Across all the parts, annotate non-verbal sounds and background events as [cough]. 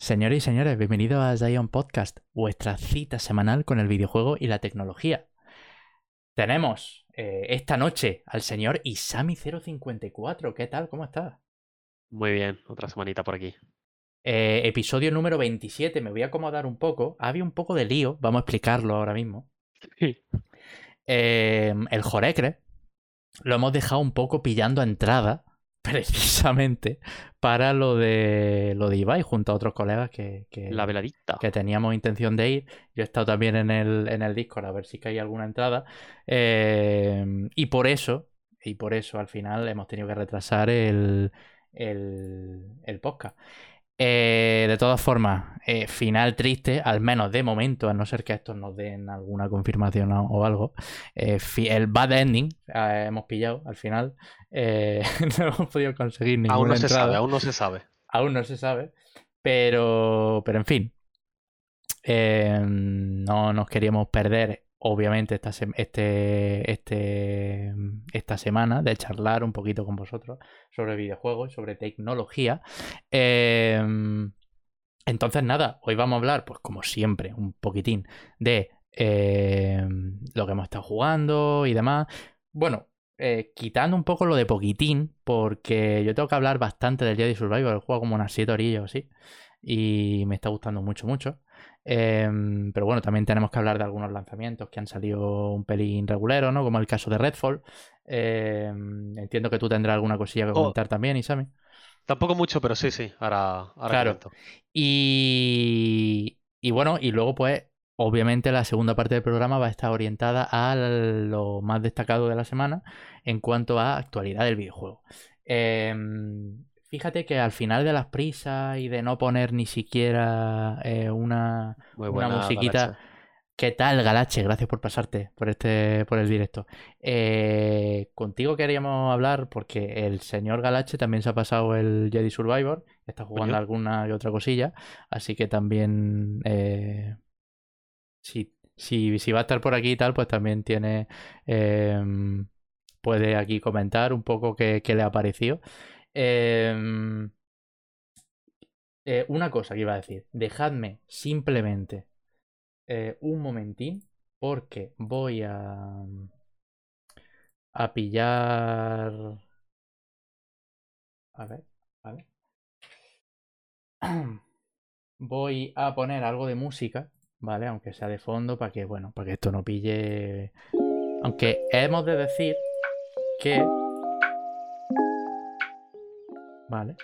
Señores y señores, bienvenidos a Zion Podcast, vuestra cita semanal con el videojuego y la tecnología. Tenemos eh, esta noche al señor Isami054. ¿Qué tal? ¿Cómo estás? Muy bien, otra semanita por aquí. Eh, episodio número 27. Me voy a acomodar un poco. Había un poco de lío, vamos a explicarlo ahora mismo. Eh, el Jorecre lo hemos dejado un poco pillando a entrada [laughs] precisamente para lo de lo de Ibai junto a otros colegas que, que, La veladita. que teníamos intención de ir. Yo he estado también en el, en el Discord a ver si hay alguna entrada. Eh, y por eso, y por eso al final hemos tenido que retrasar el, el, el podcast. Eh, de todas formas, eh, final triste, al menos de momento, a no ser que estos nos den alguna confirmación o, o algo. Eh, el bad ending hemos pillado al final. [laughs] No hemos podido conseguir ninguna Aún no se sabe, aún no se sabe. Aún no se sabe. Pero, pero en fin. No nos queríamos perder, obviamente, esta, sem- este, este, esta semana de charlar un poquito con vosotros sobre videojuegos, sobre tecnología. Eh, entonces, nada, hoy vamos a hablar, pues como siempre, un poquitín de eh, lo que hemos estado jugando y demás. Bueno, eh, quitando un poco lo de poquitín, porque yo tengo que hablar bastante del Jedi Survivor, el juego como unas 7 orillas o así, y me está gustando mucho, mucho. Em, pero bueno, también tenemos que hablar de algunos lanzamientos que han salido un pelín regulero, ¿no? Como el caso de Redfall. Em, entiendo que tú tendrás alguna cosilla que Oh. comentar también, Isami. Tampoco mucho, pero sí, sí. Ahora, ahora Claro. comento. Y, y bueno, y luego pues obviamente la segunda parte del programa va a estar orientada a lo más destacado de la semana en cuanto a actualidad del videojuego. Em, fíjate que al final de las prisas y de no poner ni siquiera eh, una, una musiquita. ¿Qué tal, Galache? Gracias por pasarte por este, por el directo. Eh, contigo queríamos hablar porque el señor Galache también se ha pasado el Jedi Survivor, está jugando alguna y otra cosilla, así que también eh, si, si, si va a estar por aquí y tal, pues también tiene em, puede aquí comentar un poco qué, qué le ha parecido. Em, eh, una cosa que iba a decir, dejadme simplemente eh, un momentín porque voy a a pillar a ver vale [clears throat] voy a poner algo de música vale aunque sea de fondo para que bueno para que esto no pille aunque hemos de decir que vale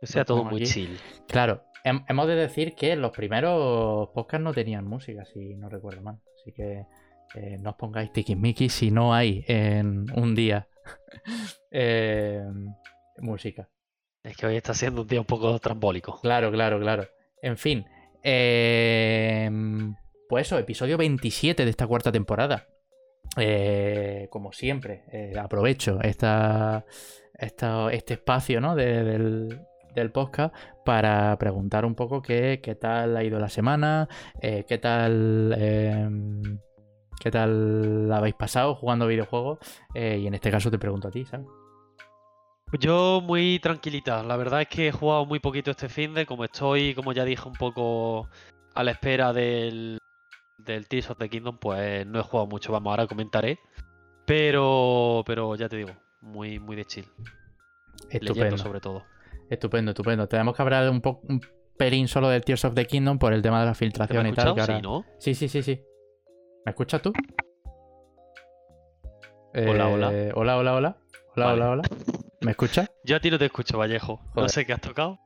Que sea todo muy aquí. chill. Claro, hem- hemos de decir que los primeros podcasts no tenían música, si no recuerdo mal. Así que eh, no os pongáis tiquismiquis si no hay en un día [laughs] eh, música. Es que hoy está siendo un día un poco trambólico. Claro, claro, claro. En fin, eh, pues eso, episodio 27 de esta cuarta temporada. Eh, como siempre, eh, aprovecho esta, esta- este espacio ¿no? de- del, del podcast para preguntar un poco qué, qué tal ha ido la semana, eh, qué tal eh, qué tal la habéis pasado jugando videojuegos eh, y en este caso te pregunto a ti, ¿sabes? Yo muy tranquilita. La verdad es que he jugado muy poquito este fin de como estoy, como ya dije, un poco a la espera del, del Tears of the Kingdom, pues no he jugado mucho. Vamos, ahora comentaré. Pero, pero ya te digo, muy, muy de chill. Leyendo Estupendo. sobre todo. Estupendo, estupendo. Tenemos que hablar un, po- un pelín solo del Tears of the Kingdom por el tema de la ¿Te me filtración y tal. que ahora- Sí, ¿no? sí, sí, sí, sí. ¿Me escuchas tú? Hola, hola. Eh, hola, hola, hola. Hola, Vale. hola, hola. ¿Me escuchas? Yo a ti no te escucho, Vallejo. No sé qué has tocado,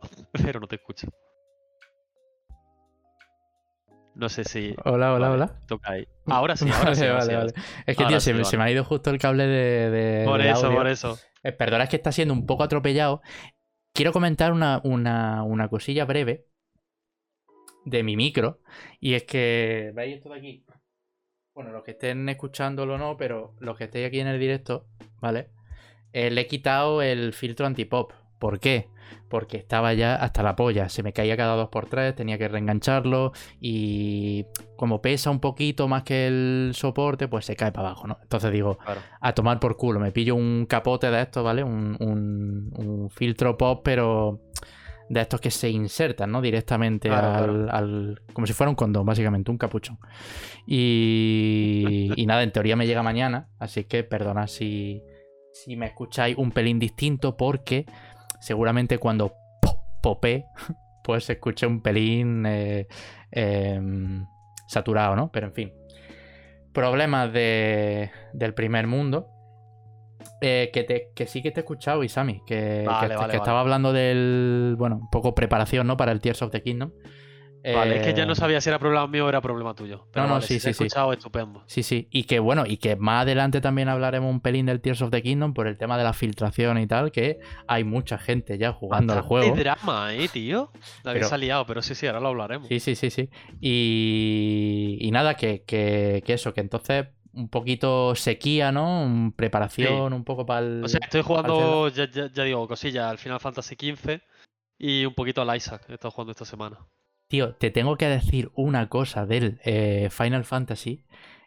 [laughs] pero no te escucho. No sé si. Hola, hola, Vale, hola. Toca ahí. [laughs] Ahora sí, ahora sí. Vale, ahora vale, sí, ahora vale. Es que, Ahora tío, se, me- se me vale. ha ido justo el cable de, de- Por eso, audio. por eso. Eh, perdona, es que está siendo un poco atropellado. Quiero comentar una, una, una cosilla breve de mi micro. Y es que, ¿veis esto de aquí? Bueno, los que estén escuchándolo no, pero los que estéis aquí en el directo, ¿vale? Eh, le he quitado el filtro antipop. ¿Por qué? Porque estaba ya hasta la polla. Se me caía cada dos por tres, tenía que reengancharlo. Y como pesa un poquito más que el soporte, pues se cae para abajo, ¿no? Entonces digo, Claro. a tomar por culo. Me pillo un capote de esto, ¿vale? Un, un- un filtro pop, pero de estos que se insertan, ¿no? Directamente Claro, al, claro. al- Como si fuera un condón, básicamente, un capuchón. Y, [laughs] y nada, en teoría me llega mañana, así que perdonad si, si me escucháis un pelín distinto, porque seguramente cuando po- popé, [laughs] pues se escuche un pelín eh, em, saturado, ¿no? Pero en fin. Problemas de, del primer mundo. Eh, que, te, que sí que te he escuchado, Isami, que, Vale, que, vale, que vale. estaba hablando del, bueno, un poco preparación, ¿no? Para el Tears of the Kingdom. Vale, es que ya Eh, no sabía si era problema mío o era problema tuyo. Pero No, no, vale, sí, si se ha sí, sí. escuchado, estupendo. Sí, sí. Y que bueno, y que más adelante también hablaremos un pelín del Tears of the Kingdom por el tema de la filtración y tal, que hay mucha gente ya jugando al juego. drama, eh, tío. La Pero- se ha liado, pero sí, sí, ahora lo hablaremos. Sí, sí, sí, sí. Y, y nada, que, que, que eso, que entonces un poquito sequía, ¿no? Un preparación un poco para el... O sea, estoy jugando, ya, ya- ya digo, cosillas, al Final Fantasy XV y un poquito al Isaac. He estado jugando esta semana. Tío, te tengo que decir una cosa del eh, Final Fantasy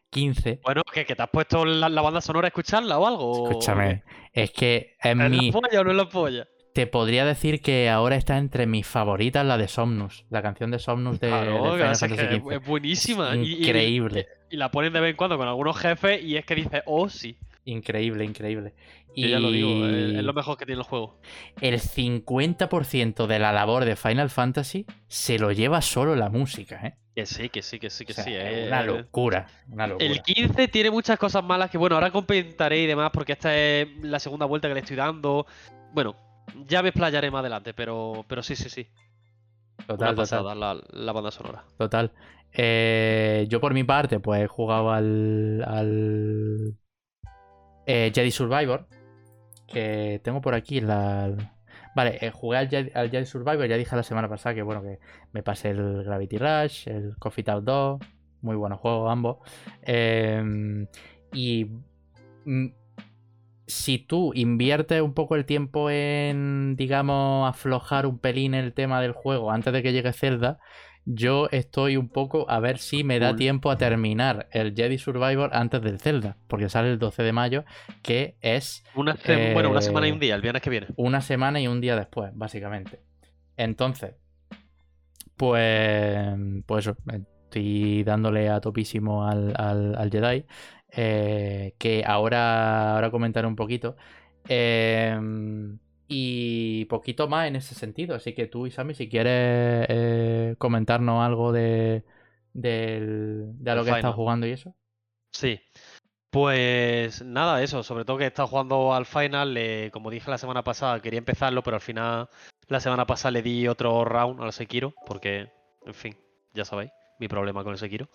15. Bueno, ¿qué, que te has puesto la, la banda sonora a escucharla o algo? Escúchame, es que es ¿Es mi... la polla o no es la polla? Te podría decir que ahora está entre mis favoritas la de Somnus, la canción de Somnus de, Claro, Final es XV. buenísima. y- y- Increíble, Y, la ponen de vez en cuando con algunos jefes y es que dices, oh sí. Increíble, increíble. Yo ya lo digo, es, Y lo mejor que tiene el juego. el 50% de la labor de Final Fantasy se lo lleva solo la música, ¿eh? Que sí, que sí, que sí, que O sea, sí. es eh, una locura, una locura. El 15 tiene muchas cosas malas que, bueno, ahora comentaré y demás porque esta es la segunda vuelta que le estoy dando. Bueno, ya me explayaré más adelante, pero, pero sí, sí, sí. Total, Una total. pasada la, la banda sonora. Total. Eh, yo por mi parte, pues he jugado al, al eh, Jedi Survivor. Que tengo por aquí la... Vale, eh, jugué al Jedi, Survivor, ya dije la semana pasada que bueno, que me pasé el Gravity Rush, el Coffee Talk 2, muy buenos juegos ambos. Eh, y mm, si tú inviertes un poco el tiempo en, digamos, aflojar un pelín el tema del juego antes de que llegue Zelda, yo estoy un poco a ver si me da tiempo a terminar el Jedi Survivor antes del Zelda, porque sale el 12 de mayo, que es Una Bueno, una semana y Eh, un día, el viernes que viene. una semana y un día después, básicamente. Entonces, pues, pues eso, estoy dándole a topísimo al, al- al Jedi, eh, que ahora, ahora comentaré un poquito. Eh, y poquito más en ese sentido. Así que tú, Isami, si quieres eh, comentarnos algo de, de a lo que estás jugando y eso. Sí. Pues nada, eso, sobre todo que he estado jugando al final, eh, como dije la semana pasada, quería empezarlo, pero al final la semana pasada le di otro round al Sekiro, porque, en fin, ya sabéis, mi problema con el Sekiro.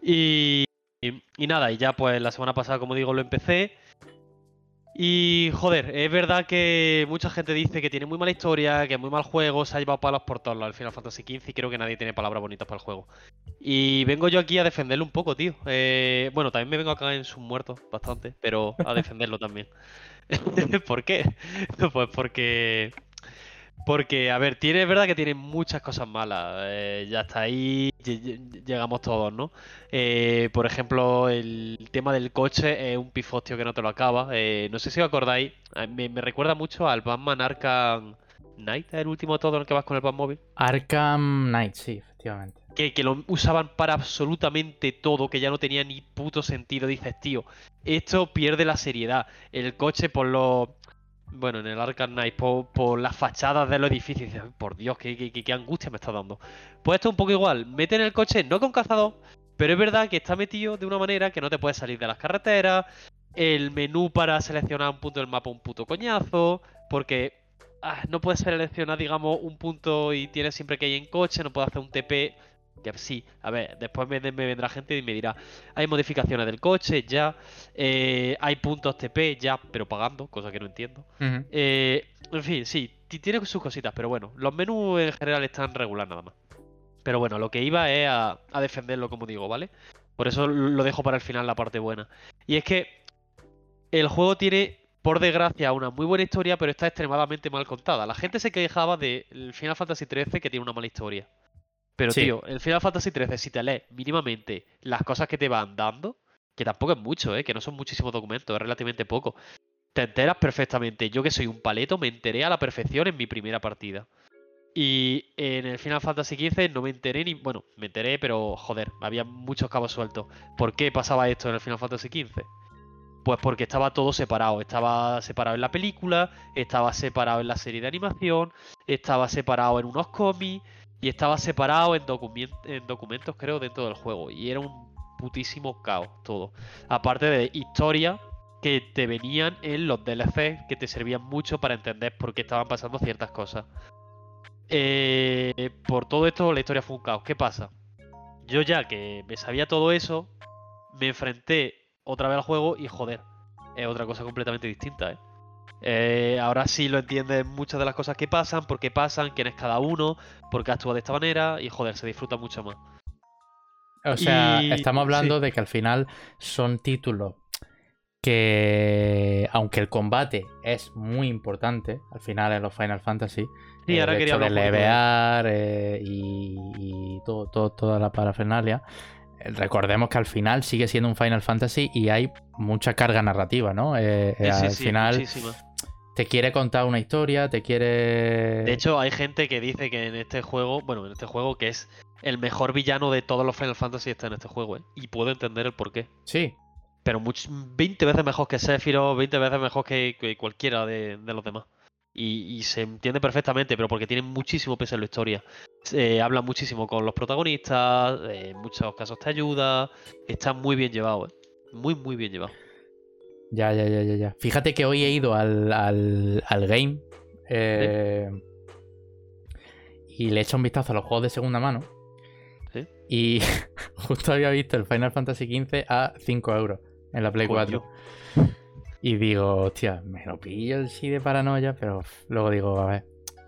Y, y, y nada, y ya pues la semana pasada, como digo, lo empecé. Y joder, es verdad que mucha gente dice que tiene muy mala historia, que es muy mal juego, se ha llevado palos por todos lados al Final Fantasy XV y creo que nadie tiene palabras bonitas para el juego. Y vengo yo aquí a defenderlo un poco, tío. Eh, bueno, también me vengo a cagar en sus muertos bastante, pero a defenderlo también. [laughs] ¿Por qué? [laughs] Pues porque. Porque, a ver, tiene, es verdad que tiene muchas cosas malas. eh, ya está ahí, lle- lle- llegamos todos, ¿no? Eh, por ejemplo, el tema del coche es un pifostio que no te lo acaba. Eh, no sé si os acordáis, me, me recuerda mucho al Batman Arkham Knight, el último todo en el que vas con el Batmóvil. Arkham Knight, sí, efectivamente. que, que lo usaban para absolutamente todo, que ya no tenía ni puto sentido. Dices, tío, esto pierde la seriedad. El coche por los. Bueno, en el Arkham Knight, por, por las fachadas de los edificios. Dices, "Ay, por Dios, qué, angustia me está dando. Pues esto es un poco igual. Meten el coche, no con cazador, pero es verdad que está metido de una manera que no te puedes salir de las carreteras. El menú para seleccionar un punto del mapa, un puto coñazo. Porque ah, no puedes seleccionar, digamos, un punto y tienes siempre que ir en coche, no puedes hacer un TP. Que sí, a ver, después me, me vendrá gente y me dirá, hay modificaciones del coche, ya, eh, hay puntos TP, ya, pero pagando, cosa que no entiendo. Eh, en fin, sí, ti- tiene sus cositas, pero bueno, los menús en general están regular nada más. Pero bueno, lo que iba es a, a defenderlo, como digo, ¿vale? Por eso lo dejo para el final la parte buena. Y es que el juego tiene, por desgracia, una muy buena historia, pero está extremadamente mal contada. La gente se quejaba del Final Fantasy XIII que tiene una mala historia. Pero Sí. tío, el Final Fantasy XIII, si te lees mínimamente las cosas que te van dando, que tampoco es mucho, ¿eh? que no son muchísimos documentos, es relativamente poco, te enteras perfectamente. Yo que soy un paleto, me enteré a la perfección en mi primera partida. Y en el Final Fantasy XV no me enteré ni. Bueno, me enteré, pero joder, había muchos cabos sueltos. ¿Por qué pasaba esto en el Final Fantasy XV? Pues porque estaba todo separado. Estaba separado en la película, estaba separado en la serie de animación, estaba separado en unos cómics y estaba separado en, en documentos, creo, dentro del juego. Y era un putísimo caos todo. Aparte de historia que te venían en los DLC que te servían mucho para entender por qué estaban pasando ciertas cosas. Eh, por todo esto la historia fue un caos. ¿Qué pasa? Yo ya que me sabía todo eso, me enfrenté otra vez al juego y joder, es otra cosa completamente distinta, ¿eh? Eh, ahora sí lo entiendes muchas de las cosas que pasan, por qué pasan, quién es cada uno, por qué actúa de esta manera y joder, se disfruta mucho más. O sea, estamos hablando de que al final son títulos que, aunque el combate es muy importante, al final en los Final Fantasy, sí, ahora quería de levear eh, y, todo, toda la parafernalia, eh, recordemos que al final sigue siendo un Final Fantasy y hay mucha carga narrativa, ¿no? Eh, al final te quiere contar una historia, te quiere... De hecho, hay gente que dice que en este juego, bueno, en este juego que es el mejor villano de todos los Final Fantasy está en este juego, ¿eh? Y puedo entender el porqué. Sí. Pero 20 veces mejor que Sephiroth, 20 veces mejor que, cualquiera de, los demás. Y, se entiende perfectamente, pero porque tiene muchísimo peso en la historia. Se habla muchísimo con los protagonistas, en muchos casos te ayuda. Está muy bien llevado, ¿eh? Muy, muy bien llevado. Ya, ya, ya, ya, ya. Fíjate que hoy he ido al, al, al game. Eh, y le he hecho un vistazo a los juegos de segunda mano. Y [laughs] justo había visto el Final Fantasy XV a 5 euros en la Play 4. Y digo, hostia, me lo pillo el sí de paranoia, pero luego digo, a ver.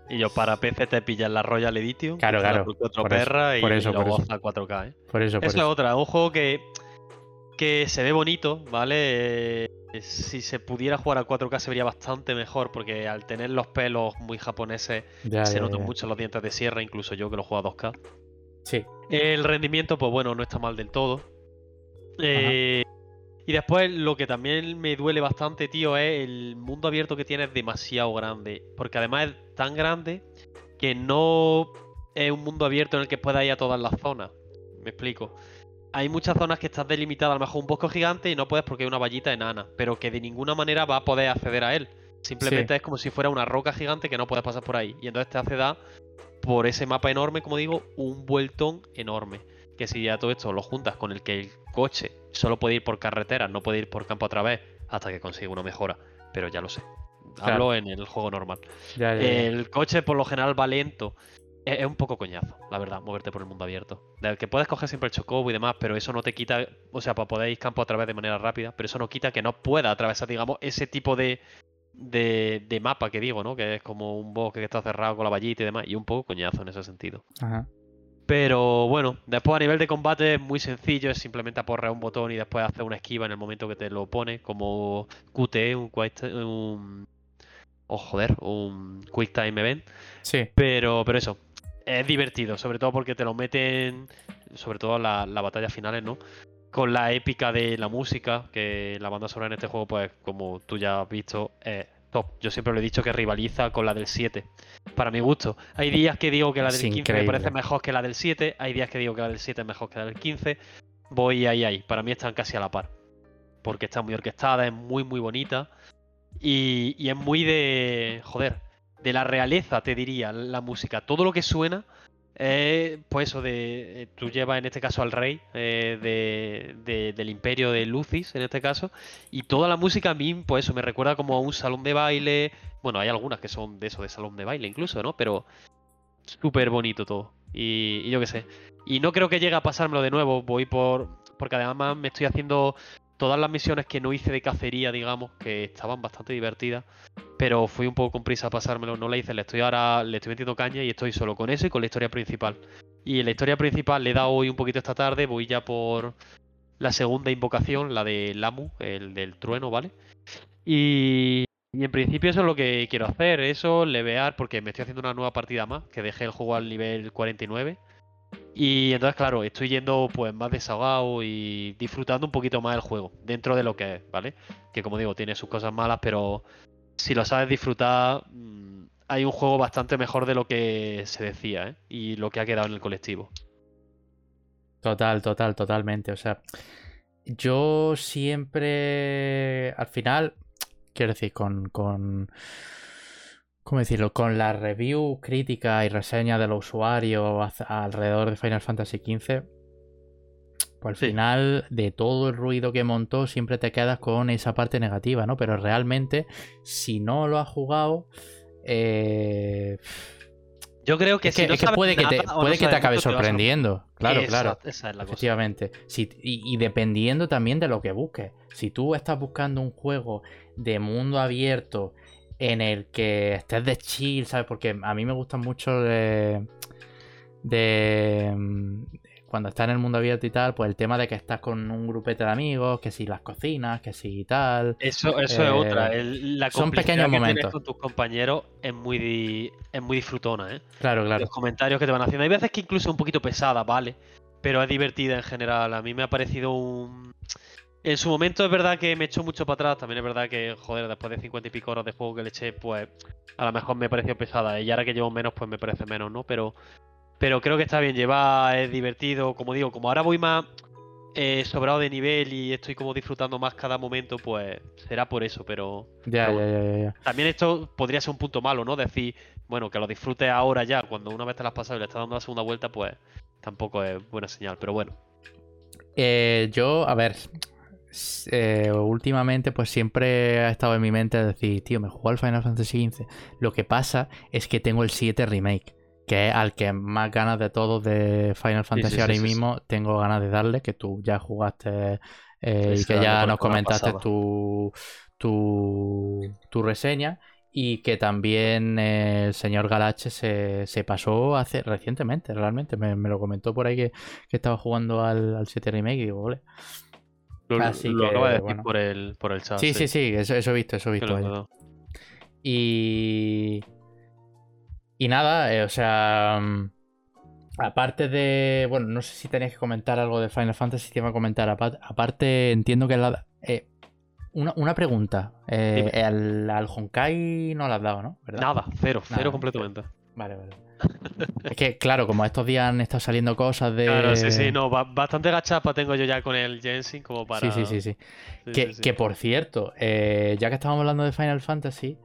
Y yo para PC te pillas la Royal Edition. Claro, claro. Por perra y, eso, luego a 4K, ¿eh? Por eso, por es la otra. Un juego que, que se ve bonito, ¿vale? Eh, si se pudiera jugar a 4K se vería bastante mejor, porque al tener los pelos muy japoneses se notan mucho los dientes de sierra, incluso yo que lo juego a 2K. Sí. El rendimiento, pues bueno, no está mal del todo. Eh, y después lo que también me duele bastante, tío, es el mundo abierto que tiene es demasiado grande. Porque además es tan grande que no es un mundo abierto en el que pueda ir a todas las zonas. Me explico. Hay muchas zonas que están delimitadas, a lo mejor un bosque gigante y no puedes porque hay una vallita enana, pero que de ninguna manera va a poder acceder a él. Simplemente es como si fuera una roca gigante que no puedes pasar por ahí. Y entonces te hace dar por ese mapa enorme, como digo, un vueltón enorme. Que si ya todo esto lo juntas con el que el coche solo puede ir por carretera, no puede ir por campo otra vez, hasta que consiga una mejora. Pero ya lo sé. Hablo en el juego normal. El coche por lo general va lento. Es, un poco coñazo, la verdad, moverte por el mundo abierto. Del que puedes coger siempre el chocobo y demás, pero eso no te quita, o sea, para poder ir campo a través de manera rápida, pero eso no quita que no pueda atravesar, digamos, ese tipo de, de, de, mapa que digo, ¿no? Que es como un bosque que está cerrado con la vallita y demás, y un poco coñazo en ese sentido. Pero bueno, después a nivel de combate es muy sencillo, es simplemente aporrear un botón y después hacer una esquiva en el momento que te lo pone, como QTE, un, un oh, joder, un Quick Time Event. Sí. Pero, pero eso, es divertido, sobre todo porque te lo meten, sobre todo las la batallas finales, ¿no? con la épica de la música, que la banda sonora en este juego, pues como tú ya has visto, es top. Yo siempre lo he dicho que rivaliza con la del 7, para mi gusto. Hay días que digo que la del 15 me parece mejor que la del 7, hay días que digo que la del 7 es mejor que la del 15. Voy ahí, ahí. Para mí están casi a la par. Porque está muy orquestada, es muy, muy bonita. Y, y es muy de... Joder, de la realeza, te diría, la música. Todo lo que suena pues eso de. Eh, tú llevas en este caso al rey eh, del imperio de Lucis, en este caso. Y toda la música a mí, pues eso, me recuerda como a un salón de baile. Bueno, hay algunas que son de eso, de salón de baile incluso, ¿no? Pero súper bonito todo. Y, y yo qué sé. Y no creo que llegue a pasármelo de nuevo. Voy por. Porque además me estoy haciendo todas las misiones que no hice de cacería, digamos, que estaban bastante divertidas, pero fui un poco con prisa a pasármelo, no la hice, le estoy ahora, le estoy metiendo caña y estoy solo con eso y con la historia principal. Y la historia principal le he dado hoy un poquito esta tarde, voy ya por la segunda invocación, la de Lamu, el del trueno, ¿vale? Y, y en principio eso es lo que quiero hacer, eso, levear, porque me estoy haciendo una nueva partida más, que dejé el juego al nivel 49 y entonces, claro, estoy yendo pues más desahogado y disfrutando un poquito más el juego, dentro de lo que es, ¿vale? Que como digo, tiene sus cosas malas, pero si lo sabes disfrutar, mm, hay un juego bastante mejor de lo que se decía, ¿eh? Y lo que ha quedado en el colectivo. Total, total, totalmente. O sea, yo siempre, al final, quiero decir, con, con ¿cómo decirlo? Con la review crítica y reseña de los usuarios alrededor de Final Fantasy XV, pues al final de todo el ruido que montó siempre te quedas con esa parte negativa, ¿no? Pero realmente, si no lo has jugado, eh... Yo creo que, si puede que te, puede que te acabe sorprendiendo. Claro, claro. Esa es la Efectivamente. y, dependiendo también de lo que busques. Si tú estás buscando un juego de mundo abierto en el que estés de chill, ¿sabes? Porque a mí me gusta mucho de, de mm, cuando estás en el mundo abierto y tal, pues el tema de que estás con un grupete de amigos, que si las cocinas, que si tal. Eso, eso es otra. Eh, la son pequeños que momentos. Tienes con tus compañeros es muy, es muy disfrutona, ¿eh? Claro, claro. Los comentarios que te van haciendo. Hay veces que incluso un poquito pesada, ¿vale? Pero es divertida en general. A mí me ha parecido un en su momento es verdad que me echó mucho para atrás. También es verdad que, joder, después de 50 y pico horas de juego que le eché, pues a lo mejor me pareció pesada. Y ahora que llevo menos, pues me parece menos, ¿no? Pero, pero creo que está bien llevar, es divertido. Como digo, como ahora voy más eh, sobrado de nivel y estoy como disfrutando más cada momento, pues será por eso. Pero, ya, ya, ya, ya, también esto podría ser un punto malo, ¿no? Decir, bueno, que lo disfrutes ahora ya, cuando una vez te las has pasado y le estás dando la segunda vuelta, pues tampoco es buena señal. Pero bueno. Eh, yo, a ver, eh, últimamente pues siempre ha estado en mi mente decir, tío, me juego al Final Fantasy XV. Lo que pasa es que tengo el 7 remake, que es al que más ganas de todos de Final Fantasy ahora mismo tengo ganas de darle, que tú ya jugaste eh, y que ya nos comentaste tu, tu, tu, reseña. Y que también el señor Galache se, pasó hace recientemente, realmente. Me, lo comentó por ahí que, estaba jugando al, al 7 Remake y digo, vale. Lo, Así lo acaba de decir por, el, por el chat. Sí, sí, sí, eso, he visto, eso he visto. Y. Y nada, eh, o sea. Mm, aparte de. Bueno, no sé si tenéis que comentar algo de Final Fantasy. Te iba a comentar. Aparte, entiendo que la. Eh, una, una, pregunta. Eh, al, Honkai no la has dado, ¿no? Nada, cero, cero completamente. Vale, vale es que, claro, como estos días han estado saliendo cosas de. Claro, sí, sí, no, bastante gachapa tengo yo ya con el Jensen como para. Sí, sí, sí. sí. que, por cierto, eh, ya que estábamos hablando de Final Fantasy,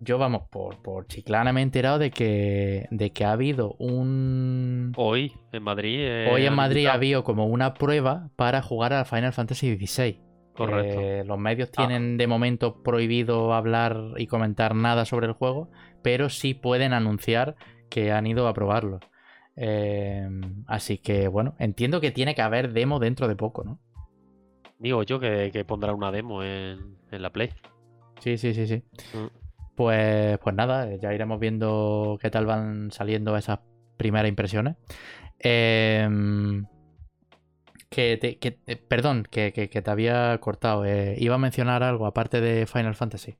yo, vamos, por, por chiclana me he enterado de que, de que ha habido un. Hoy, en Madrid. Eh, hoy en Madrid ha habido como una prueba para jugar a Final Fantasy XVI. Correcto. Eh, los medios ah. tienen de momento prohibido hablar y comentar nada sobre el juego, pero sí pueden anunciar que han ido a probarlo. Em, así que bueno, entiendo que tiene que haber demo dentro de poco, ¿no? Digo yo que, que pondrá una demo en, la Play. Sí, sí, sí, sí. Mm. Pues, pues nada, ya iremos viendo qué tal van saliendo esas primeras impresiones. Em, que, te, eh, perdón, que, te había cortado. Eh, iba a mencionar algo aparte de Final Fantasy.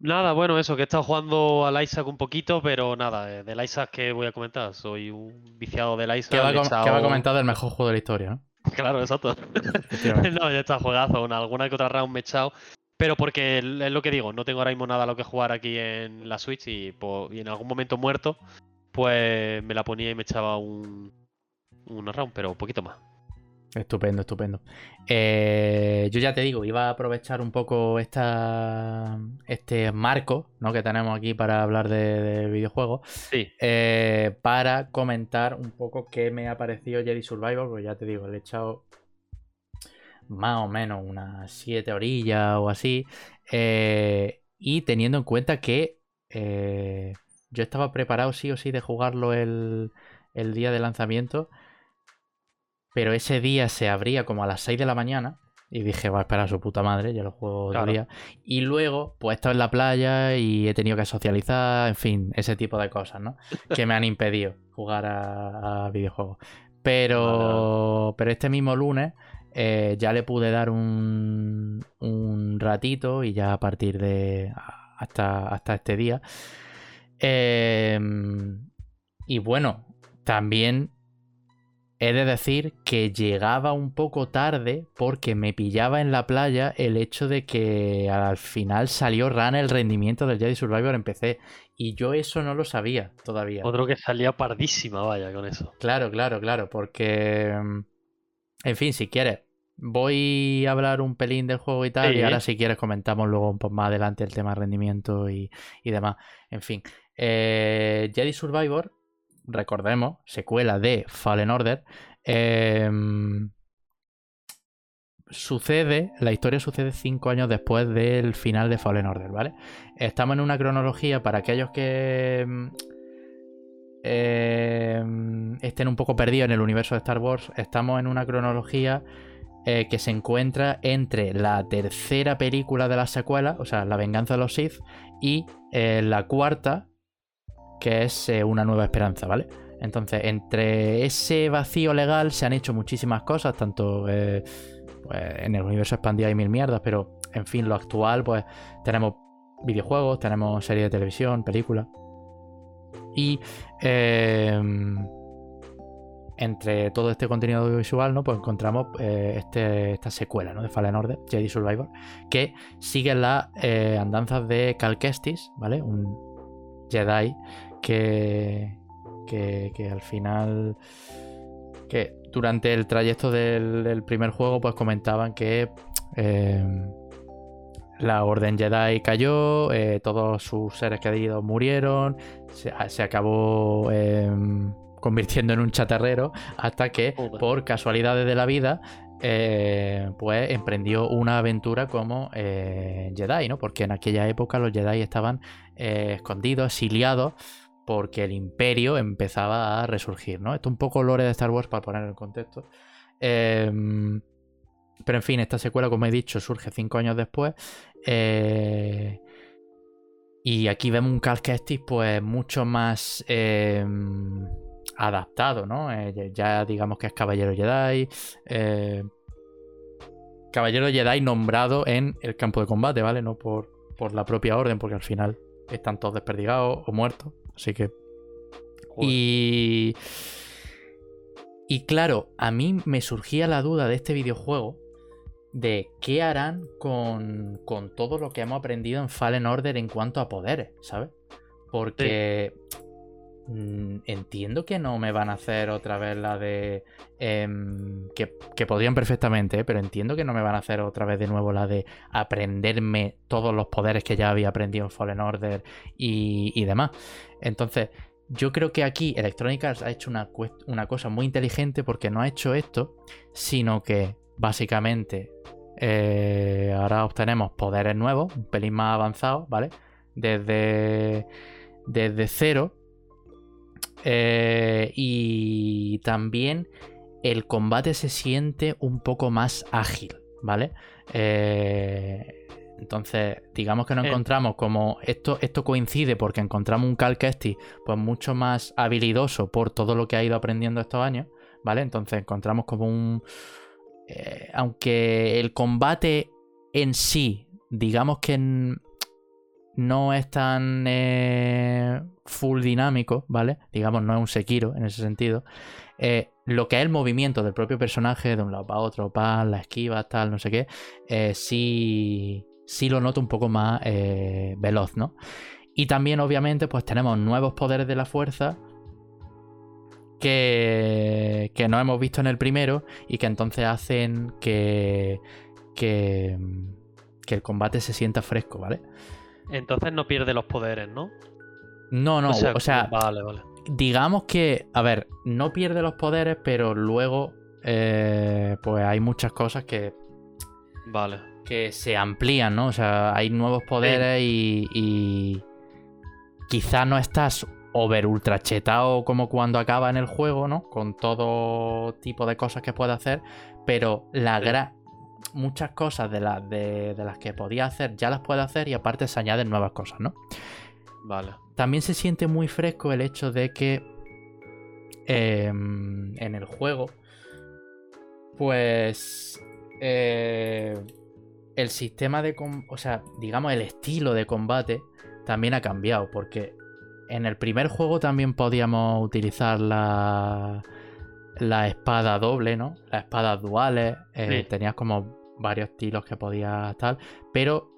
Nada, bueno, eso, que he estado jugando al Isaac un poquito, pero nada, eh, del Isaac que voy a comentar. Soy un viciado del Isaac. Que va, a comentar del mejor juego de la historia, ¿no? [laughs] Claro, exacto. [laughs] no, ya está juegazo. alguna que otra round me he echado. Pero porque es lo que digo, no tengo ahora mismo nada a lo que jugar aquí en la Switch y, y en algún momento muerto, pues me la ponía y me echaba un, un round, pero un poquito más. Estupendo, estupendo. Eh, yo ya te digo, iba a aprovechar un poco esta, este marco ¿no? que tenemos aquí para hablar de, videojuegos sí. Eh, para comentar un poco qué me ha parecido Jedi Survivor, porque ya te digo, le he echado más o menos unas 7 orillas o así. Eh, y teniendo en cuenta que yo estaba preparado sí o sí de jugarlo el, el día de lanzamiento pero ese día se abría como a las 6 de la mañana. Y dije, va a esperar a su puta madre, yo lo juego claro. día. Y luego, pues he estado en la playa y he tenido que socializar, en fin, ese tipo de cosas, ¿no? que me han impedido jugar a, videojuegos. Pero, pero este mismo lunes eh, ya le pude dar un, un ratito y ya a partir de hasta, hasta este día. Em, y bueno, también He de decir que llegaba un poco tarde porque me pillaba en la playa el hecho de que al final salió rana el rendimiento del Jedi Survivor en PC. Y yo eso no lo sabía todavía. Otro que salía pardísima, vaya, con eso. Claro, claro, claro, porque... mm, En fin, si quieres, voy a hablar un pelín del juego y tal, y ahora si quieres comentamos luego un poco más adelante el tema rendimiento y, y demás. En fin, eh, Jedi Survivor, recordemos, secuela de Fallen Order, em, sucede, la historia sucede cinco años después del final de Fallen Order, ¿vale? Estamos en una cronología para aquellos que mm, eh, estén un poco perdidos en el universo de Star Wars. Estamos en una cronología eh, que se encuentra entre la tercera película de la secuela, o sea, La venganza de los Sith, y eh, la cuarta, que es eh, Una nueva esperanza, ¿vale? Entonces, entre ese vacío legal se han hecho muchísimas cosas, tanto eh, pues, en el universo expandido hay mil mierdas, pero en fin, lo actual, pues tenemos videojuegos, tenemos series de televisión, películas. Y eh, entre todo este contenido audiovisual, ¿no? Pues encontramos eh, este, esta secuela, ¿no? De Fallen Order, Jedi Survivor, que sigue las andanzas de Cal Kestis, ¿vale? Un Jedi que, que, que al final que durante el trayecto del, del primer juego pues comentaban que eh, la Orden Jedi cayó, eh, todos sus seres queridos murieron, se, se acabó eh, convirtiendo en un chatarrero hasta que por casualidades de la vida eh, pues emprendió una aventura como eh, Jedi, ¿no? Porque en aquella época los Jedi estaban eh, escondidos, exiliados porque el imperio empezaba a resurgir, ¿no? Esto es un poco lore de Star Wars para poner en contexto. Eh, pero en fin, esta secuela, como he dicho, surge cinco años después. eh, y aquí vemos un Cal Kestis, pues mucho más eh, adaptado, ¿no? Eh, ya- ya digamos que es Caballero Jedi. eh, Caballero Jedi nombrado en el campo de combate, ¿vale? No por, por la propia orden, porque al final están todos desperdigados o muertos. Así que Joder. y. Y claro, a mí me surgía la duda de este videojuego de qué harán con, con todo lo que hemos aprendido en Fallen Order en cuanto a poderes, ¿sabes? Porque entiendo que no me van a hacer otra vez la de. em, que, que podrían perfectamente, pero entiendo que no me van a hacer otra vez de nuevo la de aprenderme todos los poderes que ya había aprendido en Fallen Order y, demás. Entonces, yo creo que aquí Electronic Arts ha hecho una, una cosa muy inteligente porque no ha hecho esto, sino que básicamente eh, ahora obtenemos poderes nuevos, un pelín más avanzados, ¿vale? Desde, desde cero. Eh, y también el combate se siente un poco más ágil, ¿vale? Eh, entonces, digamos que nos Eh. encontramos como esto, esto coincide porque encontramos un Cal Kestis pues mucho más habilidoso por todo lo que ha ido aprendiendo estos años, ¿vale? Entonces encontramos como un... eh, aunque el combate en sí, digamos que n- no es tan eh, full dinámico, ¿vale? Digamos, no es un Sekiro en ese sentido. Eh, lo que es el movimiento del propio personaje de un lado para otro, para la esquiva, tal, no sé qué, eh, sí, sí lo noto un poco más veloz, ¿no? Y también, obviamente, pues tenemos nuevos poderes de la fuerza que, que no hemos visto en el primero y que entonces hacen que, que el combate se sienta fresco, ¿vale? Entonces no pierde los poderes, ¿no? No, no, o sea, vale, vale. digamos que, a ver, no pierde los poderes, pero luego, eh, pues hay muchas cosas que, Vale. que se amplían, ¿no? O sea, hay nuevos poderes y, y quizá no estás over ultra chetado como cuando acaba en el juego, ¿no? Con todo tipo de cosas que puede hacer, pero la gra- muchas cosas de, las de, de las que podía hacer ya las puede hacer y aparte se añaden nuevas cosas, ¿no? Vale. También se siente muy fresco el hecho de que em, en el juego, pues eh, el sistema de, o sea, digamos el estilo de combate también ha cambiado, porque en el primer juego también podíamos utilizar la, la espada doble, ¿no? Las espadas duales, eh, Sí. tenías como varios estilos que podías tal, pero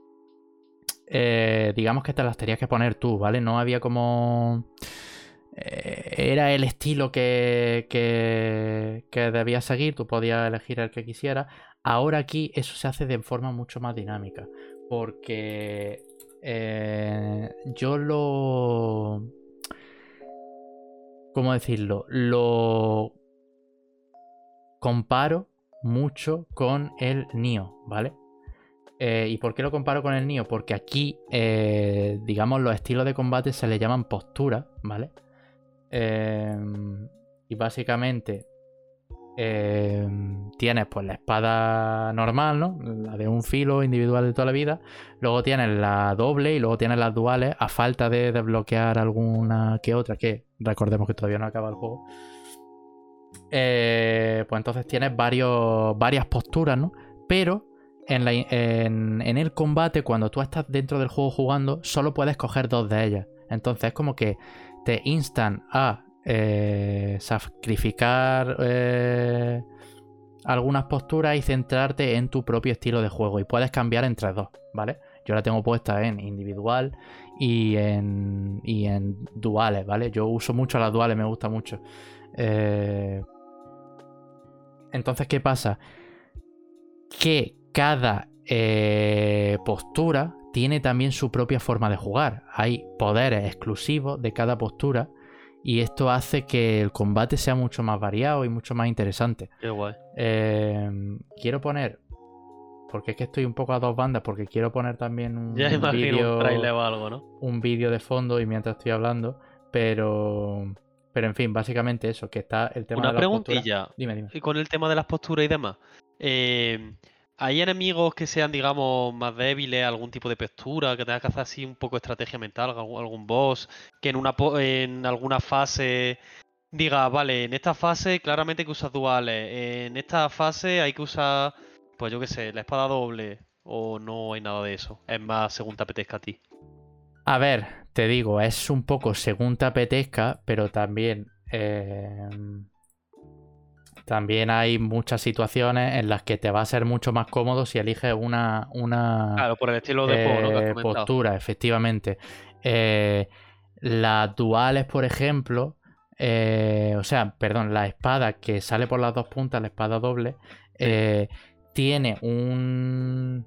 eh, digamos que te las tenías que poner tú, ¿vale? No había como... eh, era el estilo que, que, que seguir, tú podías elegir el que quisieras. Ahora aquí eso se hace de forma mucho más dinámica, porque eh, yo lo... ¿Cómo decirlo? Lo comparo mucho con el Nio, ¿vale? Eh, ¿Y por qué lo comparo con el Nio? Porque aquí, eh, digamos, los estilos de combate se le llaman postura, ¿vale? Eh, y básicamente tienes pues la espada normal, ¿no? La de un filo individual de toda la vida. Luego tienes la doble y luego tienes las duales a falta de desbloquear alguna que otra, que recordemos que todavía no acaba el juego. Eh, pues entonces tienes varias posturas, ¿no? Pero en el combate, cuando tú estás dentro del juego jugando, solo puedes coger dos de ellas. Entonces es como que te instan a eh, sacrificar eh, algunas posturas y centrarte en tu propio estilo de juego. Y puedes cambiar entre dos, ¿vale? Yo la tengo puesta en individual y en, y en duales, ¿vale? Yo uso mucho las duales, me gusta mucho. Eh, entonces, ¿qué pasa? Que cada eh, postura tiene también su propia forma de jugar. Hay poderes exclusivos de cada postura y esto hace que el combate sea mucho más variado y mucho más interesante. Qué guay. Eh, quiero poner, porque es que estoy un poco a dos bandas, porque quiero poner también un Ya imagino vídeo un trailer o algo, ¿no? un vídeo de fondo y mientras estoy hablando, pero pero en fin, básicamente eso, que está el tema Una de las posturas. preguntilla. Dime, dime. Y con el tema de las posturas y demás. eh, ¿Hay enemigos que sean, digamos, más débiles, algún tipo de postura, que tengas que hacer así un poco de estrategia mental, algún, boss, que en una en alguna fase diga, vale, en esta fase claramente hay que usar duales, en esta fase hay que usar, pues yo qué sé, la espada doble, o no hay nada de eso? Es más según te apetezca a ti. A ver, te digo, es un poco según te apetezca, pero también eh, también hay muchas situaciones en las que te va a ser mucho más cómodo si eliges una, una Claro, por el estilo de eh, postura, efectivamente. Eh, las duales, por ejemplo, o sea, perdón, la espada que sale por las dos puntas, la espada doble, tiene un,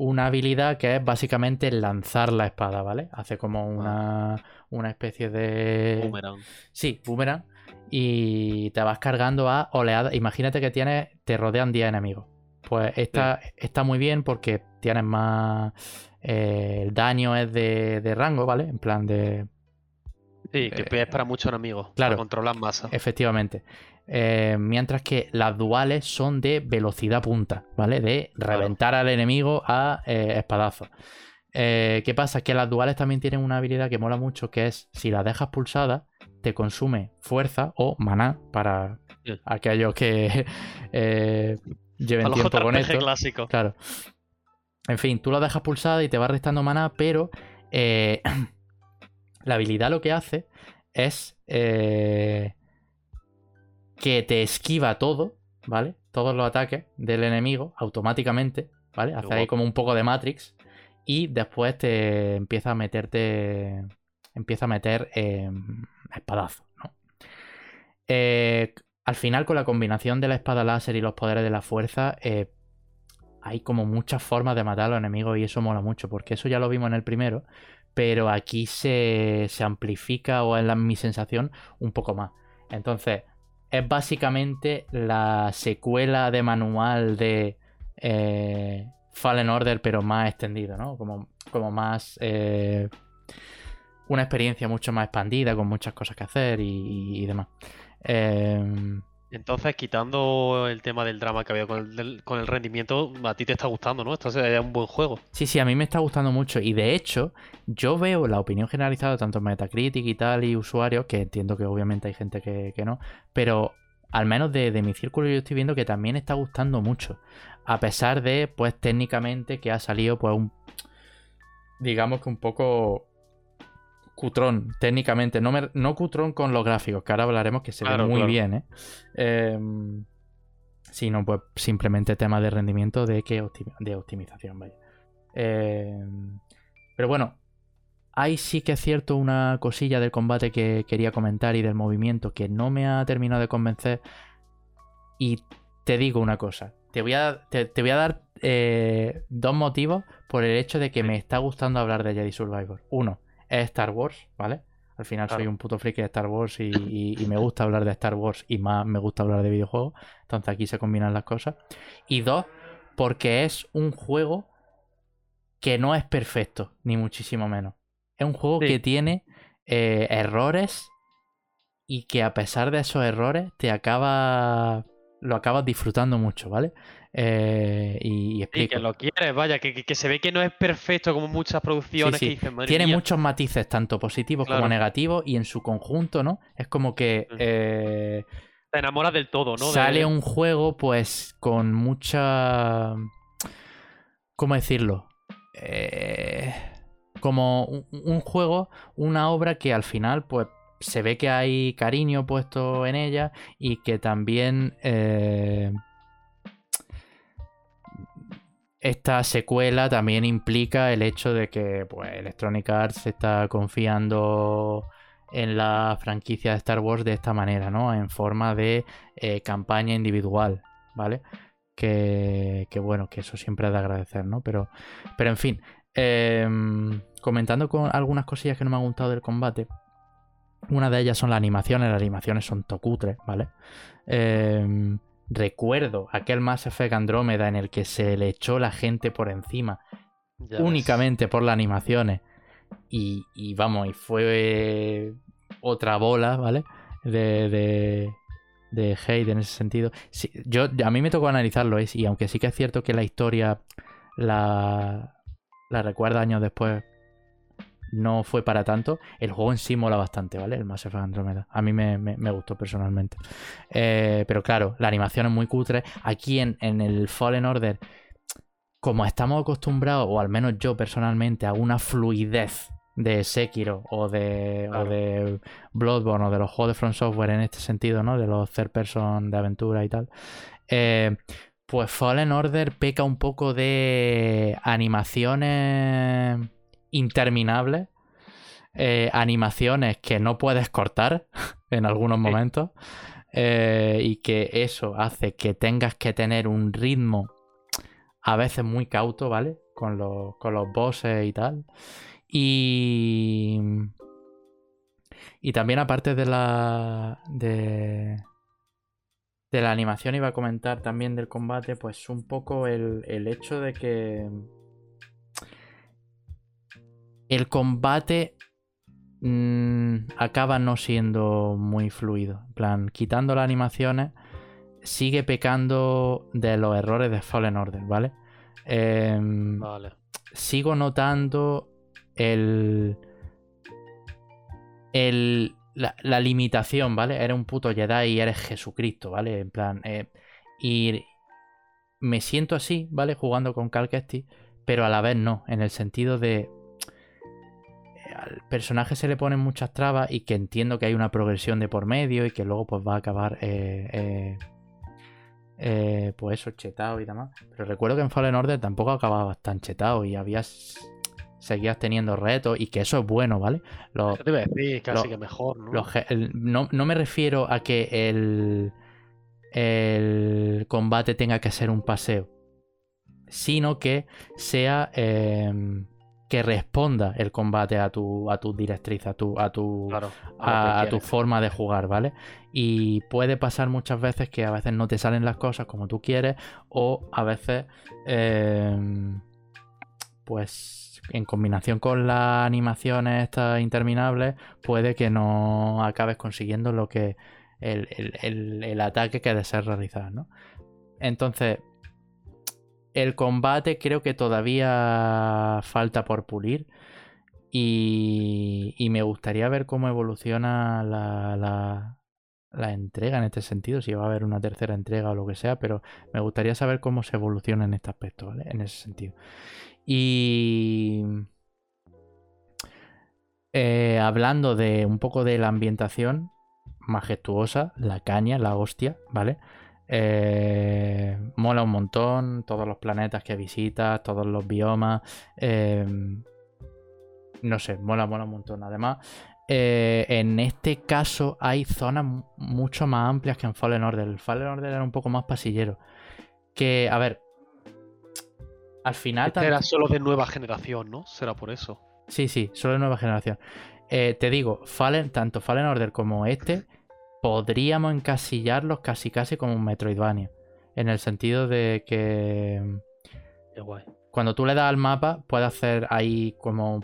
una habilidad que es básicamente lanzar la espada, ¿vale? Hace como una, una especie de... Boomerang. Sí, boomerang. Y te vas cargando a oleadas. Imagínate que tienes, te rodean 10 enemigos. Pues está, está muy bien porque tienes más. eh, el daño es de, de rango, ¿vale? En plan de. Sí, que Eh, es para muchos enemigos, claro. para controlar masa. Efectivamente. Eh, mientras que las duales son de velocidad punta, ¿vale? De Claro. reventar al enemigo a eh, espadazos. Eh, ¿Qué pasa? Que las duales también tienen una habilidad que mola mucho, que es si la dejas pulsada, te consume fuerza o maná para Sí. aquellos que [laughs] eh, lleven A tiempo con [laughs] esto. clásicos. Claro. En fin, tú la dejas pulsada y te va restando maná, pero [clears throat] la habilidad lo que hace es que te esquiva todo, ¿vale? Todos los ataques del enemigo automáticamente, ¿vale? Hace ahí como un poco de Matrix y después te empieza a meterte, empieza a meter eh, espadazos, ¿no? Eh, al final, con la combinación de la espada láser y los poderes de la fuerza, eh, hay como muchas formas de matar a los enemigos y eso mola mucho, porque eso ya lo vimos en el primero, pero aquí se, se amplifica, o es la, mi sensación, un poco más. Entonces, es básicamente la secuela de manual de eh, Fallen Order, pero más extendido, ¿no? Como, como más... eh, una experiencia mucho más expandida, con muchas cosas que hacer y, y demás. Eh, Entonces, quitando el tema del drama que el, del- con el rendimiento, a ti te está gustando, ¿no? Esto es un buen juego. Sí, sí, a mí me está gustando mucho. Y de hecho, yo veo la opinión generalizada, tanto en Metacritic y tal, y usuarios, que entiendo que obviamente hay gente que, que no, pero al menos de, de mi círculo yo estoy viendo que también está gustando mucho. A pesar de, pues técnicamente, que ha salido, pues un. Digamos que un poco cutrón, técnicamente. No, me, no cutrón con los gráficos, que ahora hablaremos que se ve muy bien, ¿eh? Em, sino pues simplemente tema de rendimiento de, que de optimización, vaya. Em, pero bueno, hay sí que es cierto una cosilla del combate que quería comentar y del movimiento que no me ha terminado de convencer. Y te digo una cosa, te voy a, te, voy a dar eh, dos motivos por el hecho de que me está gustando hablar de Jedi Survivor. Uno, es Star Wars, ¿vale? Al final soy un puto friki de Star Wars y, me gusta hablar de Star Wars y más me gusta hablar de videojuegos. Entonces aquí se combinan las cosas. Y dos, porque es un juego que no es perfecto, ni muchísimo menos. Es un juego que tiene eh, errores y que a pesar de esos errores te acaba lo acabas disfrutando mucho, ¿vale? Eh, y, explico. que lo quieres, vaya, que, se ve que no es perfecto como muchas producciones que dicen, Tiene muchos matices, tanto positivos como negativos, y en su conjunto, ¿no? Es como que. Eh, Te enamoras del todo, ¿no? Sale un juego, pues, con mucha. ¿Cómo decirlo? Eh, como un juego, una obra que al final, pues se ve que hay cariño puesto en ella y que también eh, esta secuela también implica el hecho de que pues, Electronic Arts está confiando en la franquicia de Star Wars de esta manera, ¿no? En forma de eh, campaña individual, ¿vale? Que, bueno, que eso siempre es de agradecer, ¿no? Pero, pero en fin, em, comentando con algunas cosillas que no me han gustado del combate, una de ellas son las animaciones, las animaciones son tocutres, ¿vale? Em, recuerdo aquel Mass Effect Andrómeda en el que se le echó la gente por encima únicamente por las animaciones. Y, vamos, y fue otra bola, ¿vale? De, de, de hate en ese sentido. yo, a mí me tocó analizarlo, y aunque sí que es cierto que la historia la, la recuerda años después no fue para tanto. El juego en sí mola bastante, ¿vale? El Mass Effect Andromeda. A mí me, gustó personalmente. Eh, pero claro, la animación es muy cutre. Aquí en, el Fallen Order, como estamos acostumbrados, o al menos yo personalmente, a una fluidez de Sekiro o de, de Bloodborne o de los juegos de From Software en este sentido, ¿no? De los third person de aventura y tal. Eh, pues Fallen Order peca un poco de animaciones interminables, eh, animaciones que no puedes cortar [laughs] en algunos momentos, eh, y que eso hace que tengas que tener un ritmo a veces muy cauto, ¿vale? Con los, con los bosses y tal. Y. Y también, aparte de la. de. De la animación, iba a comentar también del combate, pues un poco el, el hecho de que el combate mm, acaba no siendo muy fluido. En plan, quitando las animaciones, sigue pecando de los errores de Fallen Order, ¿vale? Em, vale. Sigo notando el. el la, limitación, ¿vale? Eres un puto Jedi y eres Jesucristo, ¿vale? En plan. Eh, y me siento así, ¿vale? Jugando con Cal pero a la vez no, en el sentido de al personaje se le ponen muchas trabas y que entiendo que hay una progresión de por medio y que luego pues va a acabar eh, eh, eh, pues eso, chetado y demás. Pero recuerdo que en Fallen Order tampoco acababas tan chetado y habías seguías teniendo retos y que eso es bueno, ¿vale? Lo, te iba a decir, casi que mejor, ¿no? ¿no? me refiero a que el, el combate tenga que ser un paseo, sino que sea que responda el combate a tu, a tu directriz, a tu, a tu, a, tu forma de jugar, ¿vale? Y puede pasar muchas veces que a veces no te salen las cosas como tú quieres, o a veces, em, pues en combinación con las animaciones estas interminables, puede que no acabes consiguiendo lo que el, el, el ataque que deseas realizar, ¿no? Entonces, el combate creo que todavía falta por pulir. Y, me gustaría ver cómo evoluciona la, la, entrega en este sentido, si va a haber una tercera entrega o lo que sea, pero me gustaría saber cómo se evoluciona en este aspecto, ¿vale? En ese sentido. Y... eh, hablando de un poco de la ambientación majestuosa, la caña, la hostia, ¿vale? Eh, mola un montón, todos los planetas que visitas, todos los biomas. eh, no sé, mola, mola un montón. Además, eh, en este caso hay zonas mu- mucho más amplias que en Fallen Order. El Fallen Order era un poco más pasillero. Que, a ver, al final... Este era solo de nueva generación, ¿no? Será por eso. Sí, sí, solo de nueva generación. Eh, te digo, Fallen, tanto Fallen Order como este, podríamos encasillarlos casi casi como un Metroidvania. En el sentido de que Qué guay. cuando tú le das al mapa, puedes hacer ahí como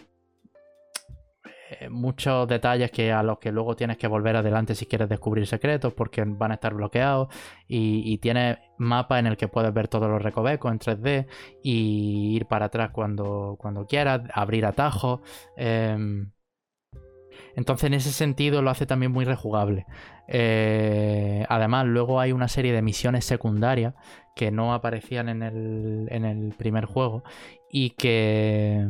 eh, muchos detalles que a los que luego tienes que volver adelante si quieres descubrir secretos porque van a estar bloqueados y, y tienes mapa en el que puedes ver todos los recovecos en 3D y ir para atrás cuando, cuando quieras, abrir atajos. em, entonces, en ese sentido, lo hace también muy rejugable. Eh, además, luego hay una serie de misiones secundarias que no aparecían en el, en el primer juego y que.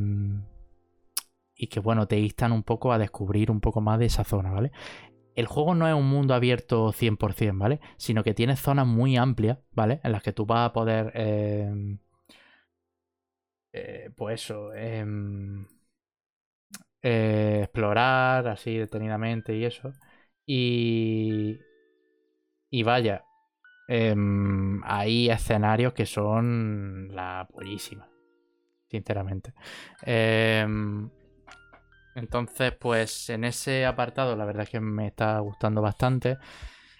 Y que, bueno, te instan un poco a descubrir un poco más de esa zona, ¿vale? El juego no es un mundo abierto 100%, ¿vale? Sino que tiene zonas muy amplias, ¿vale? En las que tú vas a poder. eh, eh, pues eso. em, eh, explorar así detenidamente y eso. Y. Y vaya. em, hay escenarios que son la pollísima. Sinceramente. Em, entonces, pues en ese apartado, la verdad es que me está gustando bastante.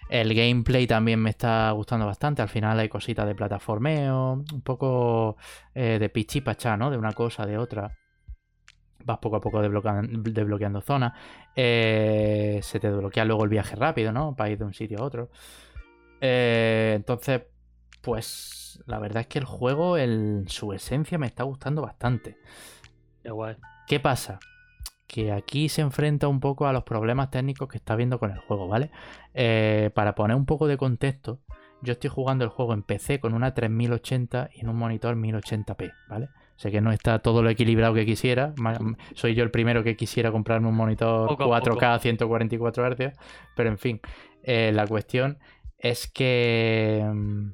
El gameplay también me está gustando bastante. Al final hay cositas de plataformeo, un poco eh, de pichipachá, ¿no? De una cosa, de otra. Vas poco a poco desbloquean- desbloqueando zonas. Eh, se te desbloquea luego el viaje rápido, ¿no? Para ir de un sitio a otro. Eh, entonces, pues la verdad es que el juego, en su esencia, me está gustando bastante. Guay. ¿Qué pasa? Que aquí se enfrenta un poco a los problemas técnicos que está viendo con el juego, ¿vale? Eh, para poner un poco de contexto, yo estoy jugando el juego en PC con una 3080 y en un monitor 1080p, ¿vale? Sé que no está todo lo equilibrado que quisiera. Soy yo el primero que quisiera comprarme un monitor Poco a 4K 144 Hz, pero en fin, eh, la cuestión es que mm,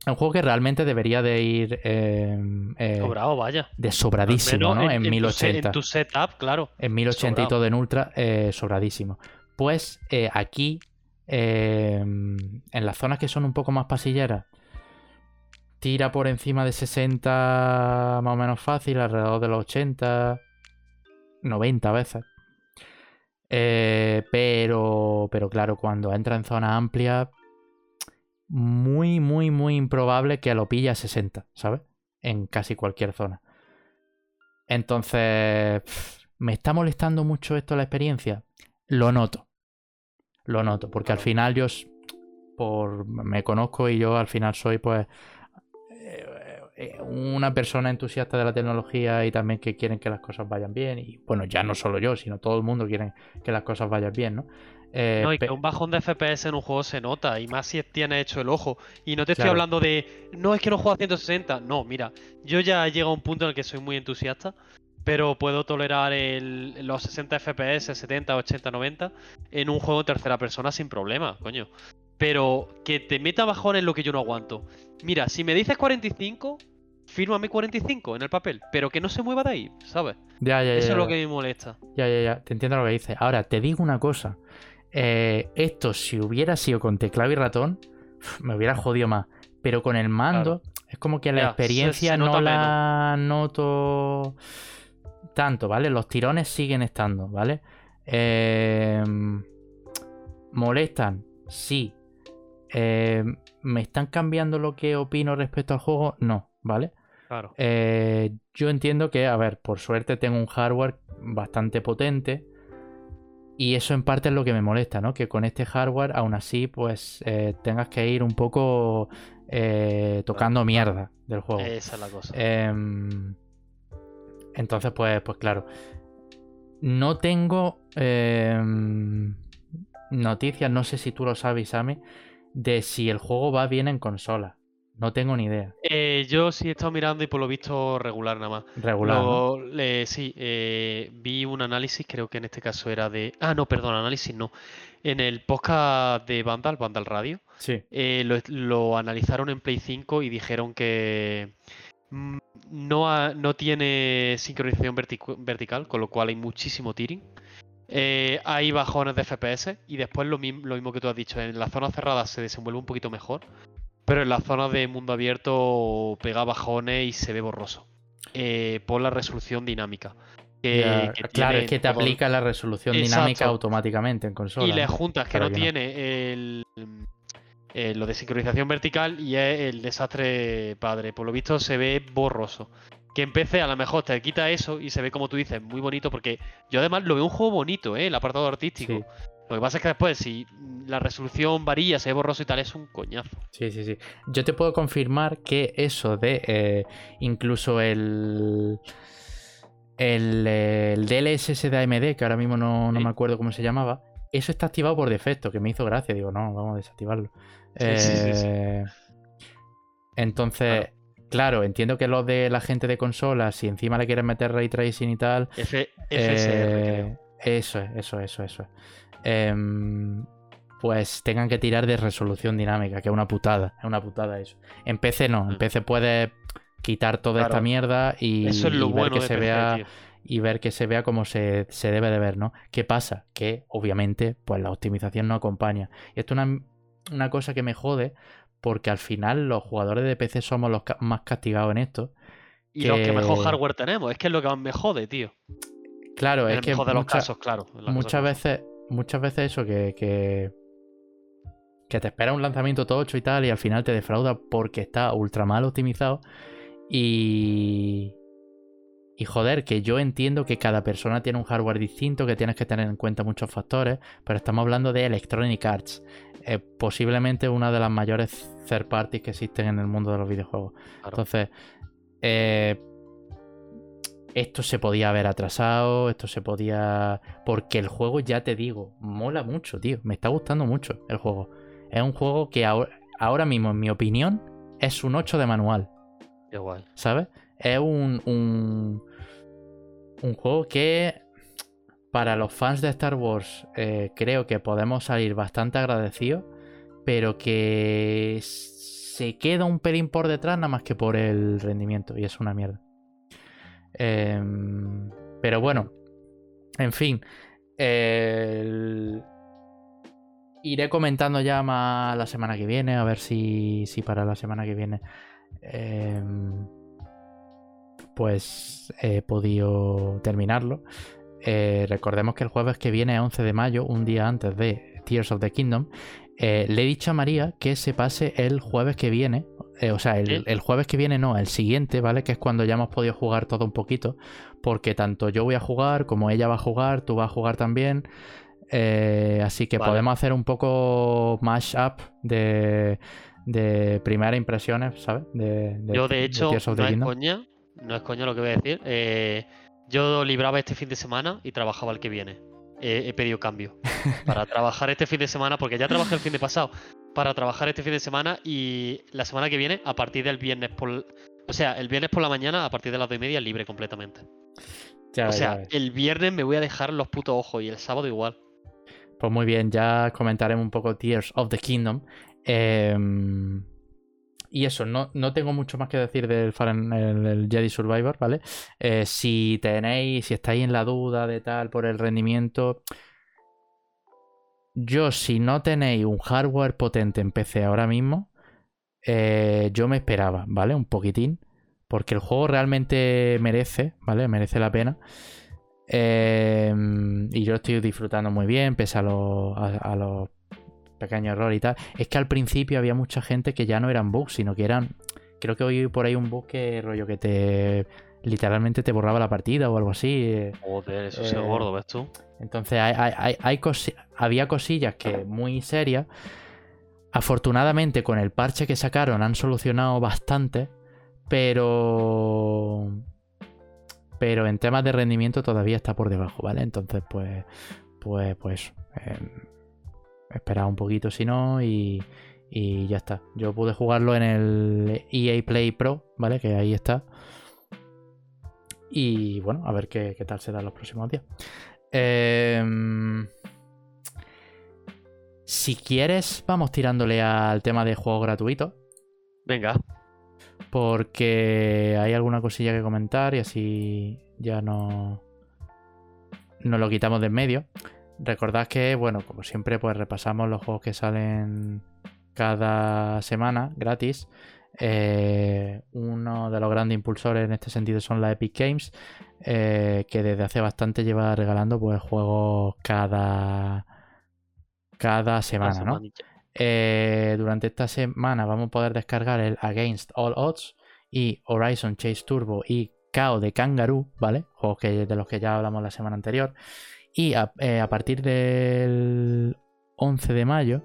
es un juego que realmente debería de ir eh, eh, Sobrado, vaya. de sobradísimo, ¿no? En, tu se- 1080. En tu setup, claro. En 1080 y todo en ultra, eh, sobradísimo. Pues eh, aquí, eh, en las zonas que son un poco más pasilleras, tira por encima de 60 más o menos fácil, alrededor de los 80, 90 veces. Eh, pero, pero claro, cuando entra en zonas amplias, muy, muy, muy improbable que lo pille a 60, ¿sabes? En casi cualquier zona. Entonces, pff, ¿me está molestando mucho esto la experiencia? Lo noto. Lo noto, porque al final yo por me conozco y yo al final soy pues una persona entusiasta de la tecnología y también que quieren que las cosas vayan bien y bueno, ya no solo yo, sino todo el mundo quiere que las cosas vayan bien, ¿no? Eh, No, y que un bajón de FPS en un juego se nota, y más si tiene hecho el ojo. Y no te estoy Claro. hablando de, no es que no juego a 160. No, mira, yo ya llego a un punto en el que soy muy entusiasta, pero puedo tolerar el- los 60 FPS, 70, 80, 90 en un juego en tercera persona sin problema, coño. Pero que te meta bajón es lo que yo no aguanto. Mira, si me dices 45, fírmame 45 en el papel, pero que no se mueva de ahí, ¿sabes? ya, ya, ya, Eso es lo que me molesta. Ya, ya, ya, te entiendo lo que dices. Ahora, te digo una cosa. Eh, esto, si hubiera sido con teclado y ratón, me hubiera jodido más. Pero con el mando, es como que la Ya, experiencia se no la noto tanto, ¿vale? Los tirones siguen estando, ¿vale? Eh, ¿Molestan? Sí. Eh, ¿Me están cambiando lo que opino respecto al juego? No, ¿vale? Claro. Eh, yo entiendo que, a ver, por suerte tengo un hardware bastante potente. Y eso en parte es lo que me molesta, ¿no? Que con este hardware, aún así, pues eh, tengas que ir un poco eh, tocando mierda del juego. Esa es la cosa. Em, entonces, pues, pues claro. No tengo em, noticias, no sé si tú lo sabes, Sammy, de si el juego va bien en consola. No tengo ni idea. Eh, yo sí he estado mirando y por lo visto regular nada más. Regular. sí, eh, vi un análisis, creo que en este caso era de... Ah, no, perdón, análisis no. En el podcast de Vandal, Vandal Radio, Sí. eh, lo, lo analizaron en Play 5 y dijeron que mm, no, ha- no tiene sincronización verticu- vertical, con lo cual hay muchísimo tearing. Eh, hay bajones de FPS y después lo, mismo que tú has dicho, en las zonas cerradas se desenvuelve un poquito mejor, pero en las zonas de mundo abierto pega bajones y se ve borroso. Eh, por la resolución dinámica. que- Ya, que claro, tiene es que te aplica la resolución dinámica automáticamente en consola. y le juntas que no tiene el, eh, lo de sincronización vertical y es el desastre padre. Por lo visto se ve borroso. Que en PC a lo mejor te quita eso y se ve como tú dices, muy bonito, porque yo además lo veo un juego bonito, ¿eh? el apartado artístico. Sí. Lo que pasa es que después, si la resolución varía, se ve borroso y tal, es un coñazo. Sí, sí, sí. Yo te puedo confirmar que eso de eh, incluso el, el, el DLSS de AMD, que ahora mismo no, no Sí. me acuerdo cómo se llamaba, eso está activado por defecto, que me hizo gracia. Digo, no, vamos a desactivarlo. Sí. Eh, Entonces, claro, entiendo que los de la gente de consolas, si encima le quieren meter ray tracing y tal, F FSR, creo. eh, eso es, eso es, eso es. eso es. Em, pues tengan que tirar de resolución dinámica, que es una putada, es una putada eso. En PC no, en Mm. PC puedes quitar toda esta Claro. mierda y, Eso es lo y ver bueno que de se PC, vea tío. y ver que se vea como se, se debe de ver, ¿no? ¿Qué pasa? Que obviamente pues la optimización no acompaña. Y esto es una, una cosa que me jode porque al final los jugadores de PC somos los ca- más castigados en esto. Y los que mejor que- hardware tenemos, es que es lo que más me jode, tío. Claro, En es que mejor de los casos, claro. muchas veces, muchas veces eso que, que, que te espera un lanzamiento tocho y tal, y al final te defrauda porque está ultra mal optimizado. Y. Y joder, que yo entiendo que cada persona tiene un hardware distinto, que tienes que tener en cuenta muchos factores, pero estamos hablando de Electronic Arts, eh, posiblemente una de las mayores third parties que existen en el mundo de los videojuegos. Claro. Entonces, eh, esto se podía haber atrasado, esto se podía... Porque el juego, ya te digo, mola mucho, tío. Me está gustando mucho el juego. Es un juego que ahora, ahora mismo, en mi opinión, es un 8 de manual, guay. ¿sabes? Es un, un, un juego que para los fans de Star Wars eh, creo que podemos salir bastante agradecidos, pero que se queda un pelín por detrás nada más que por el rendimiento y es una mierda. Em, pero bueno, en fin, iré comentando ya más la semana que viene, a ver si, si para la semana que viene em, pues he podido terminarlo. Eh, recordemos que el jueves que viene, 11 de mayo, un día antes de Tears of the Kingdom, eh, le he dicho a María que se pase el jueves que viene. eh, o sea, el, el jueves que viene no, el siguiente, ¿vale? Que es cuando ya hemos podido jugar todo un poquito. Porque tanto yo voy a jugar como ella va a jugar, tú vas a jugar también. Así que Vale. podemos hacer un poco mash-up de, de primeras impresiones, ¿sabes? De, de- Yo, de de hecho, the no coña, no es coña lo que voy a decir. eh, yo libraba este fin de semana y trabajaba el que viene. Eh, he pedido cambio [laughs] para trabajar este fin de semana, porque ya trabajé el fin de pasado, para trabajar este fin de semana y la semana que viene, a partir del viernes por... O sea, el viernes por la mañana, a partir de las 2 y media, libre completamente. Ya o ya sea, el viernes me voy a dejar los putos ojos y el sábado igual. Pues muy bien, ya comentaremos un poco Tears of the Kingdom. Em, y eso, no, no tengo mucho más que decir del Fallen- el, el Jedi Survivor, ¿vale? Eh, si tenéis, si estáis en la duda de tal por el rendimiento, yo si no tenéis un hardware potente en PC ahora mismo, eh, yo me esperaba, ¿vale? Un poquitín, porque el juego realmente merece, ¿vale? Merece la pena. Eh, y yo estoy disfrutando muy bien, pese a los pequeños errores y tal. Es que al principio había mucha gente que ya no eran bugs, sino que eran. Creo que hoy por ahí un bug que rollo que te. Literalmente te borraba la partida o algo así. eh. Joder, eso es Eh, gordo, ¿ves tú? Entonces hay, hay- hay- hay cosi- había cosillas que muy serias. Afortunadamente con el parche que sacaron han solucionado bastante, pero pero en temas de rendimiento todavía está por debajo, ¿vale? Entonces pues pues pues eh, esperad un poquito si no y, y ya está. Yo pude jugarlo en el EA Play Pro, ¿vale? Que ahí está. Y bueno, a ver qué, qué tal será los próximos días. Em, si quieres, vamos tirándole al tema de juegos gratuitos. Venga. Porque hay alguna cosilla que comentar y así ya no. Nos lo quitamos de en medio. Recordad que, bueno, como siempre, pues repasamos los juegos que salen cada semana gratis. Eh, uno de los grandes impulsores en este sentido son las Epic Games, eh, que desde hace bastante lleva regalando pues juegos cada, cada semana, ¿no? Eh, durante esta semana vamos a poder descargar el Against All Odds y Horizon Chase Turbo y KO de Kangaroo, ¿vale? Juegos que, de los que ya hablamos la semana anterior. Y a, a partir del 11 de mayo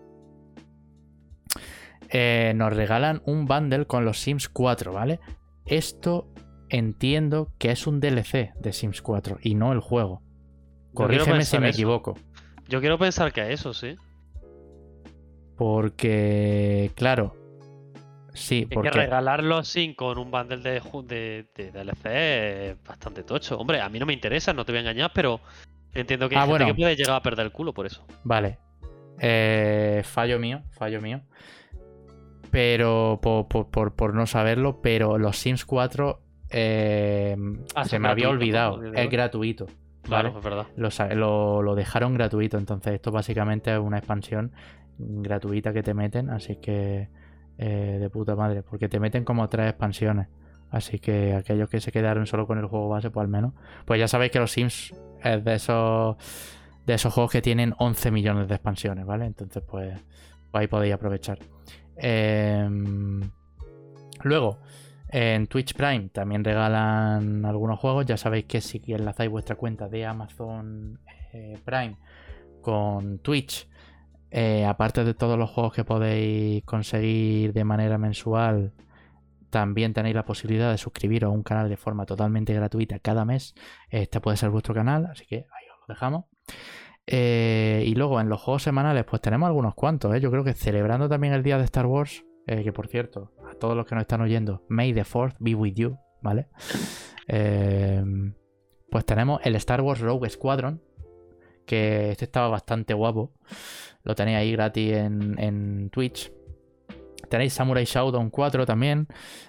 eh, nos regalan un bundle con los Sims 4, ¿vale? Esto entiendo que es un DLC de Sims 4 y no el juego. Corrígeme si me equivoco. Yo quiero pensar que es eso, sí. Porque, claro. Sí, porque. que regalarlo así con un bundle de, de, DLC es bastante tocho. Hombre, a mí no me interesa, no te voy a engañar, pero entiendo que, hay ah, que puede llegar a perder el culo por eso. Vale. Eh, fallo mío, fallo mío pero por, no saberlo, pero los Sims 4 eh, ah, se me había olvidado, es gratuito. Claro, es verdad. Lo, lo, dejaron gratuito, entonces esto básicamente es una expansión gratuita que te meten, así que eh, de puta madre, porque te meten como tres expansiones. Así que aquellos que se quedaron solo con el juego base, pues al menos. Pues ya sabéis que los Sims es de esos de esos juegos que tienen 11 millones de expansiones, ¿vale? Entonces, pues ahí podéis aprovechar. Em, luego, en Twitch Prime también regalan algunos juegos. Ya sabéis que si enlazáis vuestra cuenta de Amazon eh, Prime con Twitch, eh, aparte de todos los juegos que podéis conseguir de manera mensual, también tenéis la posibilidad de suscribiros a un canal de forma totalmente gratuita cada mes. Este puede ser vuestro canal, así que ahí os lo dejamos. Eh, y luego en los juegos semanales, pues tenemos algunos cuantos, ¿eh? Yo creo que celebrando también el día de Star Wars, eh, que por cierto, a todos los que nos están oyendo, May the 4th be with you, ¿vale? pues tenemos el Star Wars Rogue Squadron, que este estaba bastante guapo. Lo tenéis ahí gratis en Twitch. Tenéis Samurai Showdown 4 también.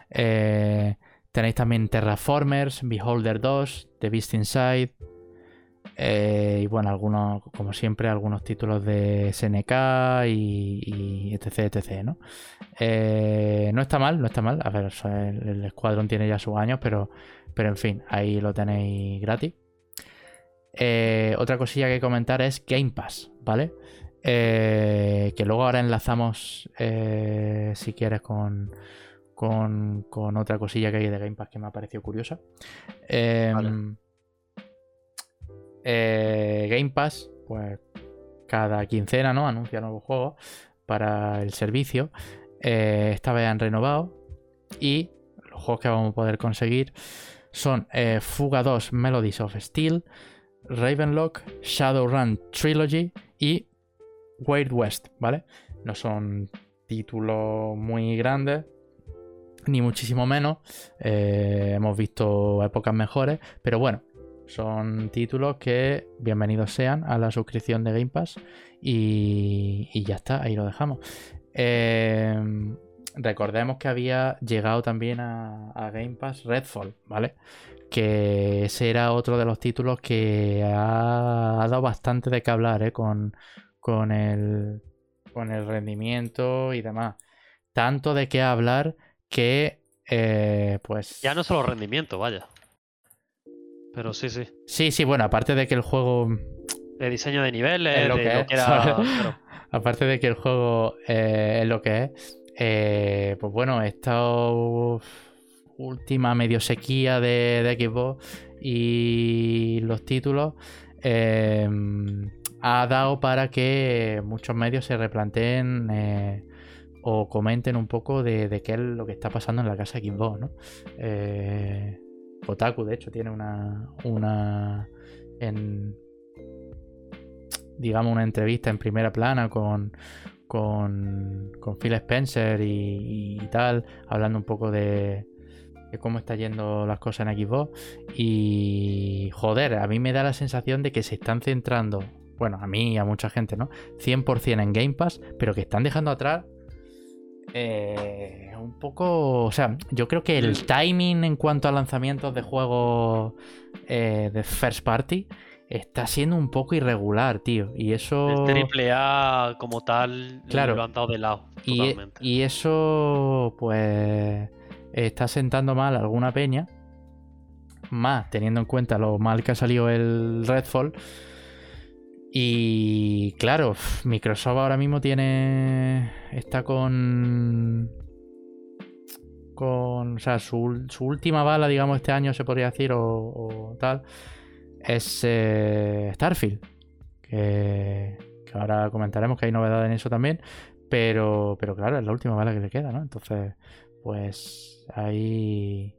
tenéis también Terraformers, Beholder 2, The Beast Inside, eh, y bueno, algunos, como siempre, algunos títulos de SNK y, etc, etc, ¿no? Eh, no está mal, no está mal. A ver, el, escuadrón tiene ya sus años, pero, pero en fin, ahí lo tenéis gratis. Eh, otra cosilla que comentar es Game Pass, ¿vale? Que luego ahora enlazamos, si quieres, con, con, con, otra cosilla que hay de Game Pass que me ha parecido curiosa. Vale. Eh, Game Pass, pues cada quincena, ¿no? Anuncia nuevos juegos para el servicio. Eh, esta vez han renovado. Y los juegos que vamos a poder conseguir son eh, Fuga 2 Melodies of Steel, Ravenlock, Shadowrun Trilogy y Wild West, ¿vale? No son títulos muy grandes, ni muchísimo menos. hemos visto épocas mejores, pero bueno, son títulos que bienvenidos sean a la suscripción de Game Pass y, ya está, ahí lo dejamos. Em, recordemos que había llegado también a, Game Pass Redfall, ¿vale? Que ese era otro de los títulos que ha, dado bastante de qué hablar ¿eh? con, con, el, con el rendimiento y demás. Tanto de qué hablar que, eh, pues... Ya no solo rendimiento, vaya. Pero sí, sí. Sí, sí, bueno, aparte de que el juego. De diseño de niveles, es lo que, era... [laughs] Aparte de que el juego eh, es lo que es. Eh, pues bueno, esta última medio sequía de, de Xbox y los títulos em, ha dado para que muchos medios se replanteen eh, o comenten un poco de, qué es lo que está pasando en la casa de Xbox, ¿no? Eh, de hecho, tiene una. una. en. digamos, una entrevista en primera plana con. con, con Phil Spencer y, tal, hablando un poco de, de cómo está yendo las cosas en Xbox. Y joder, a mí me da la sensación de que se están centrando, bueno, a mí y a mucha gente, ¿no? 100% en Game Pass, pero que están dejando atrás eh, un poco. O sea, yo creo que el timing en cuanto a lanzamientos de juegos eh, de first party está siendo un poco irregular, tío. Y eso. El triple A como tal claro. lo han dado de lado. Y, y, eso, pues. Está sentando mal alguna peña. Más teniendo en cuenta lo mal que ha salido el Redfall. Y claro, Microsoft ahora mismo tiene. Está con. Con. O sea, su, última bala, digamos, este año se podría decir, o, tal es eh, Starfield. Que, ahora comentaremos que hay novedades en eso también. Pero, pero claro, es la última bala que le queda, ¿no? Entonces, pues hay,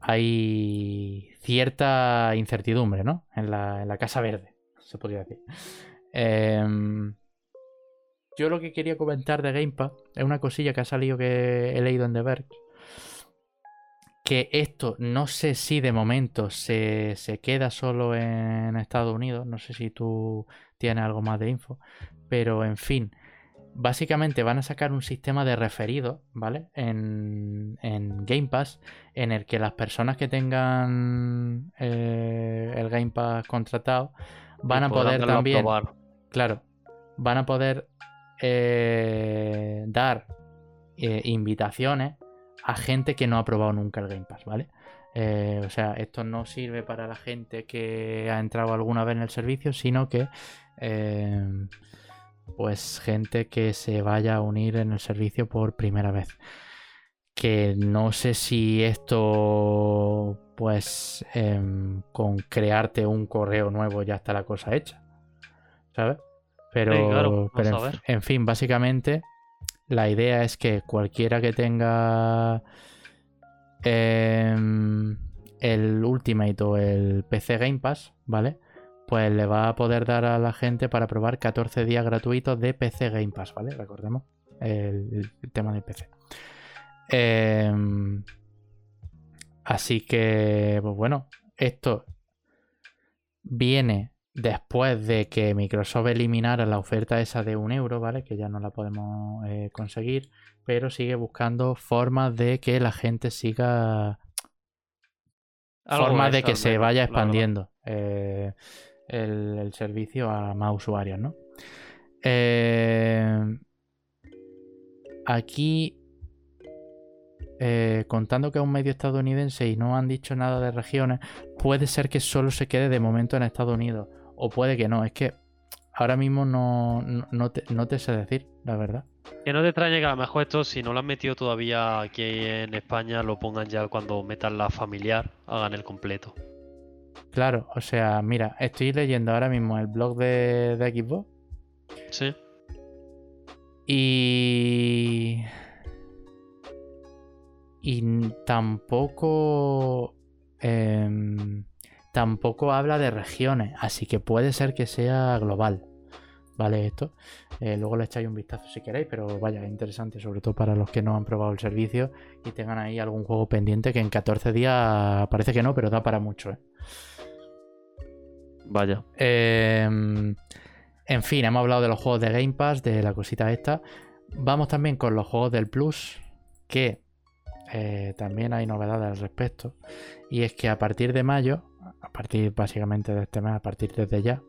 hay cierta incertidumbre, ¿no? En la, en la Casa Verde, se podría decir. Em, yo lo que quería comentar de Gamepad es una cosilla que ha salido que he leído en The Verge que esto no sé si de momento se, queda solo en Estados Unidos, no sé si tú tienes algo más de info, pero en fin, básicamente van a sacar un sistema de referido, ¿vale? En, Game Pass, en el que las personas que tengan eh, el Game Pass contratado van a poder también, claro, van a poder eh, dar eh, invitaciones a gente que no ha probado nunca el Game Pass, ¿vale? Eh, o sea, esto no sirve para la gente que ha entrado alguna vez en el servicio, sino que eh, pues gente que se vaya a unir en el servicio por primera vez. Que no sé si esto, pues, em, con crearte un correo nuevo ya está la cosa hecha, ¿sabes? Pero, pero en fin, básicamente la idea es que cualquiera que tenga em, el Ultimate o el PC Game Pass, ¿vale? Pues le va a poder dar a la gente para probar 14 días gratuitos de PC Game Pass, ¿vale? Recordemos el, tema del PC. Em, así que, pues bueno, esto viene después de que Microsoft eliminara la oferta esa de un euro, ¿vale? Que ya no la podemos eh, conseguir, pero sigue buscando formas de que la gente siga... formas de que se vaya expandiendo eh, el, servicio a más usuarios, ¿no? Eh, aquí eh, contando que es un medio estadounidense y no han dicho nada de regiones, puede ser que solo se quede de momento en Estados Unidos. O puede que no. Es que ahora mismo no, no, te, sé decir, la verdad. Que no te extrañe que a lo mejor esto, si no lo han metido todavía aquí en España, lo pongan ya cuando metan la familiar, hagan el completo. Claro, o sea, mira, estoy leyendo ahora mismo el blog de, de Xbox. Sí. Y y tampoco em, tampoco habla de regiones, así que puede ser que sea global. ¿Vale? Esto. Eh, luego le echáis un vistazo si queréis, pero vaya, interesante, sobre todo para los que no han probado el servicio y tengan ahí algún juego pendiente que en 14 días parece que no, pero da para mucho. ¿eh? Vaya. Em, en fin, hemos hablado de los juegos de Game Pass, de la cosita esta. Vamos también con los juegos del Plus, que eh, también hay novedades al respecto. Y es que a partir de mayo, a partir básicamente de este mes, a partir desde ya,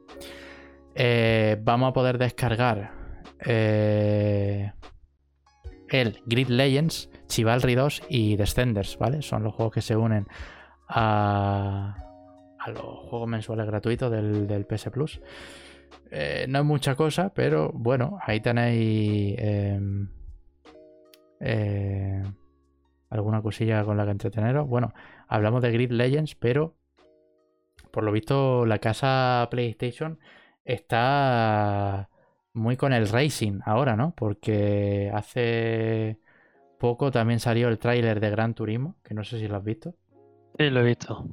eh, vamos a poder descargar eh, el Grid Legends, Chivalry 2 y Descenders, ¿vale? Son los juegos que se unen a, a los juegos mensuales gratuitos del, del PS Plus. no es mucha cosa, pero bueno, ahí tenéis em, alguna cosilla con la que entreteneros. Bueno, hablamos de Grid Legends, pero por lo visto la casa PlayStation está muy con el racing ahora, ¿no? Porque hace poco también salió el tráiler de Gran Turismo, que no sé si lo has visto. Sí, lo he visto.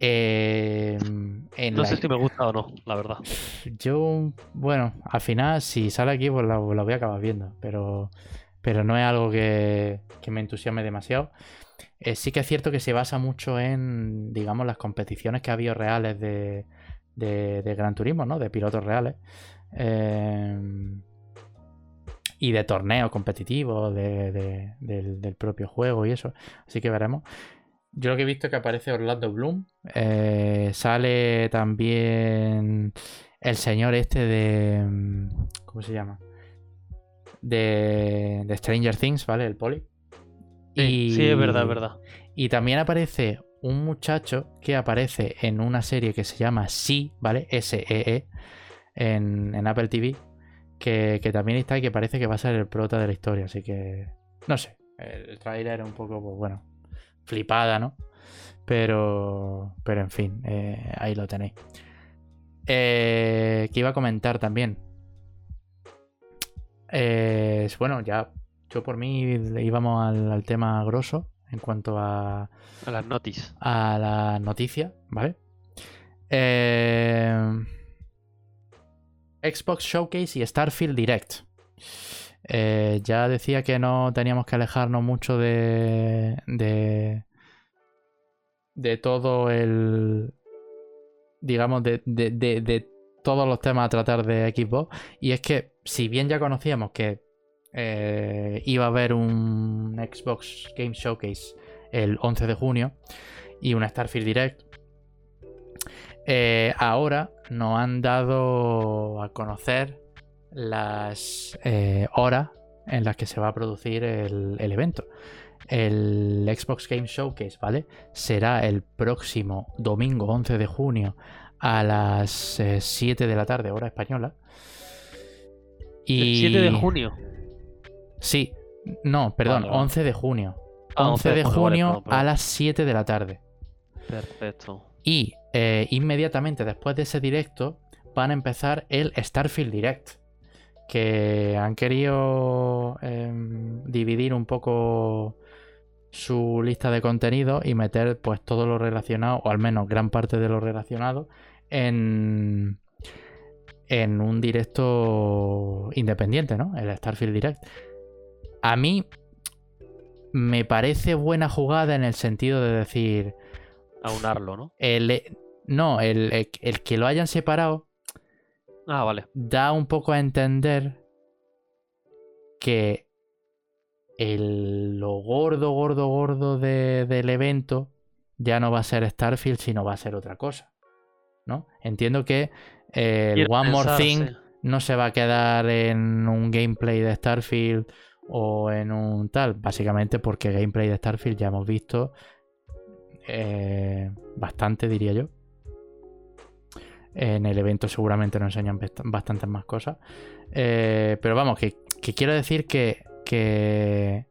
Eh, en No la- sé si me gusta o no, la verdad. Yo, bueno, al final, si sale aquí, pues la, la voy a acabar viendo. Pero, pero no es algo que, que me entusiasme demasiado. Eh, sí que es cierto que se basa mucho en, digamos, las competiciones que ha habido reales de, de, Gran Turismo, ¿no? De pilotos reales. Eh, y de torneos competitivos de- de- del, del propio juego y eso. Así que veremos. Yo lo que he visto es que aparece Orlando Bloom. eh, sale también el señor este de. mm, ¿Cómo se llama? De, de Stranger Things, ¿vale? El poli. Sí, sí, es verdad, es verdad. Y también aparece un muchacho que aparece en una serie que se llama Sí, ¿vale? S-E-E, en, en Apple TV, que, que también está y que parece que va a ser el prota de la historia. Así que, no sé, el trailer era un poco, pues bueno, flipada, ¿no? Pero, pero en fin, eh, ahí lo tenéis. Eh, que iba a comentar también. Eh, bueno, ya yo por mí íbamos al, al tema grosso en cuanto a, A las notis. a la noticia, ¿vale? Eh, Xbox Showcase y Starfield Direct. Eh, ya decía que no teníamos que alejarnos mucho de, de, de todo el, digamos, de, de- de- de todos los temas a tratar de Xbox. Y es que, si bien ya conocíamos que eh, iba a haber un Xbox Game Showcase el 11 de junio y un Starfield Direct, eh, ahora nos han dado a conocer las eh, horas en las que se va a producir el, evento. El Xbox Game Showcase, ¿vale? Será el próximo domingo 11 de junio a las eh, 7 de la tarde, hora española. El 7 de junio. Sí, no, perdón, Vale, vale. 11 de junio. Ah, 11 de junio a las 7 de la tarde. Perfecto. Y eh, inmediatamente después de ese directo van a empezar el Starfield Direct. Que han querido em, dividir un poco su lista de contenido y meter pues todo lo relacionado, o al menos gran parte de lo relacionado, en, en un directo independiente, ¿no? El Starfield Direct. A mí me parece buena jugada en el sentido de decir, Aunarlo, ¿no? el, no, el, el- el que lo hayan separado Ah, vale. da un poco a entender que el, lo gordo, gordo, gordo de- del evento ya no va a ser Starfield, sino va a ser otra cosa. ¿No? Entiendo que el Quiero One More Thing sí. no se va a quedar en un gameplay de Starfield o en un tal, básicamente porque gameplay de Starfield ya hemos visto eh, bastante, diría yo. En el evento seguramente nos enseñan bast- bastantes más cosas. Eh, pero vamos, que, que quiero decir que, que,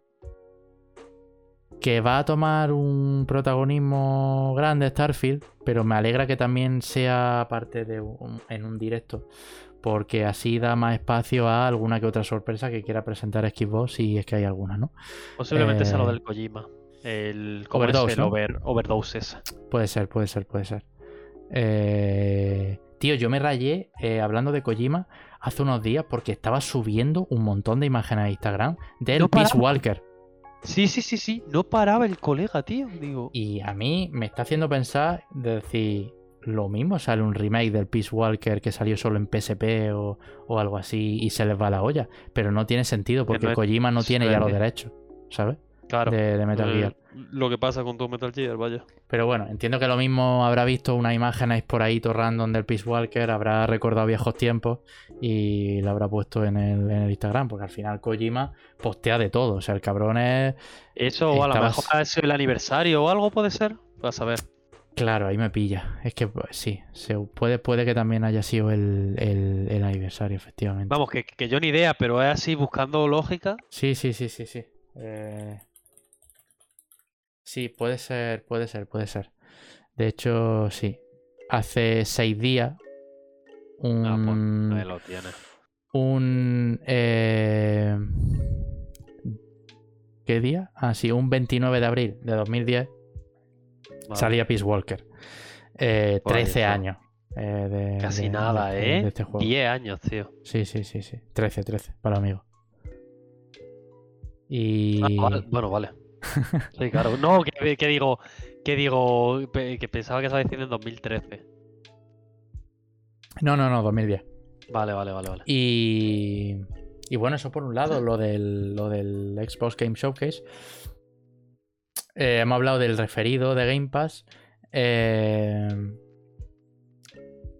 que va a tomar un protagonismo grande Starfield, pero me alegra que también sea parte de un, en un directo, porque así da más espacio a alguna que otra sorpresa que quiera presentar Xbox, si es que hay alguna, ¿no? Posiblemente sea lo Eh, del Kojima. El. Overdose, el ¿no? over- overdose ese. Puede ser, puede ser, puede ser. Eh, Tío, yo me rayé eh, hablando de Kojima hace unos días porque estaba subiendo un montón de imágenes a Instagram del No Peace. Walker. Sí, sí, sí, sí. No paraba el colega, tío. Digo. Y a mí me está haciendo pensar de decir, lo mismo sale un remake del Peace Walker que salió solo en PSP o, o algo así y se les va la olla. Pero no tiene sentido porque no es- Kojima no tiene ya los derechos, ¿sabes? Claro. De, de Metal eh, Gear. Lo que pasa con tu Metal Gear, vaya. Pero bueno, entiendo que lo mismo habrá visto una imagen ahí por ahí todo random del Peace Walker, habrá recordado viejos tiempos y lo habrá puesto en el, en el Instagram, porque al final Kojima postea de todo. O sea, el cabrón es. Eso, o a lo mejor es el aniversario o algo puede ser. Vas a ver. Claro, ahí me pilla. Es que pues, sí, se, puede, puede que también haya sido el, el- el aniversario, efectivamente. Vamos, que, que yo ni idea, pero es así buscando lógica. Sí, sí, sí, sí, sí. Eh, Sí, puede ser, puede ser, puede ser. De hecho, sí. Hace seis días. Un, Ah, pues ahí lo tienes. un eh, ¿qué día? Ah, sí, un 29 de abril de 2010 Vale. salía Peace Walker. Eh, Por ahí 13 está. años. eh, de- Casi de- nada, de- de ¿eh? este juego. 10 años, tío. Sí, sí, sí, sí. 13, 13, para amigos. Y. Ah, vale, Bueno, vale. [laughs] Sí, claro. No, que, que digo, que digo, que pensaba que estaba diciendo en 2013. No, no, no, 2010. Vale, vale, vale, vale. Y. Y bueno, eso por un lado, lo del, lo del Xbox Game Showcase. Eh, hemos hablado del referido de Game Pass. Eh,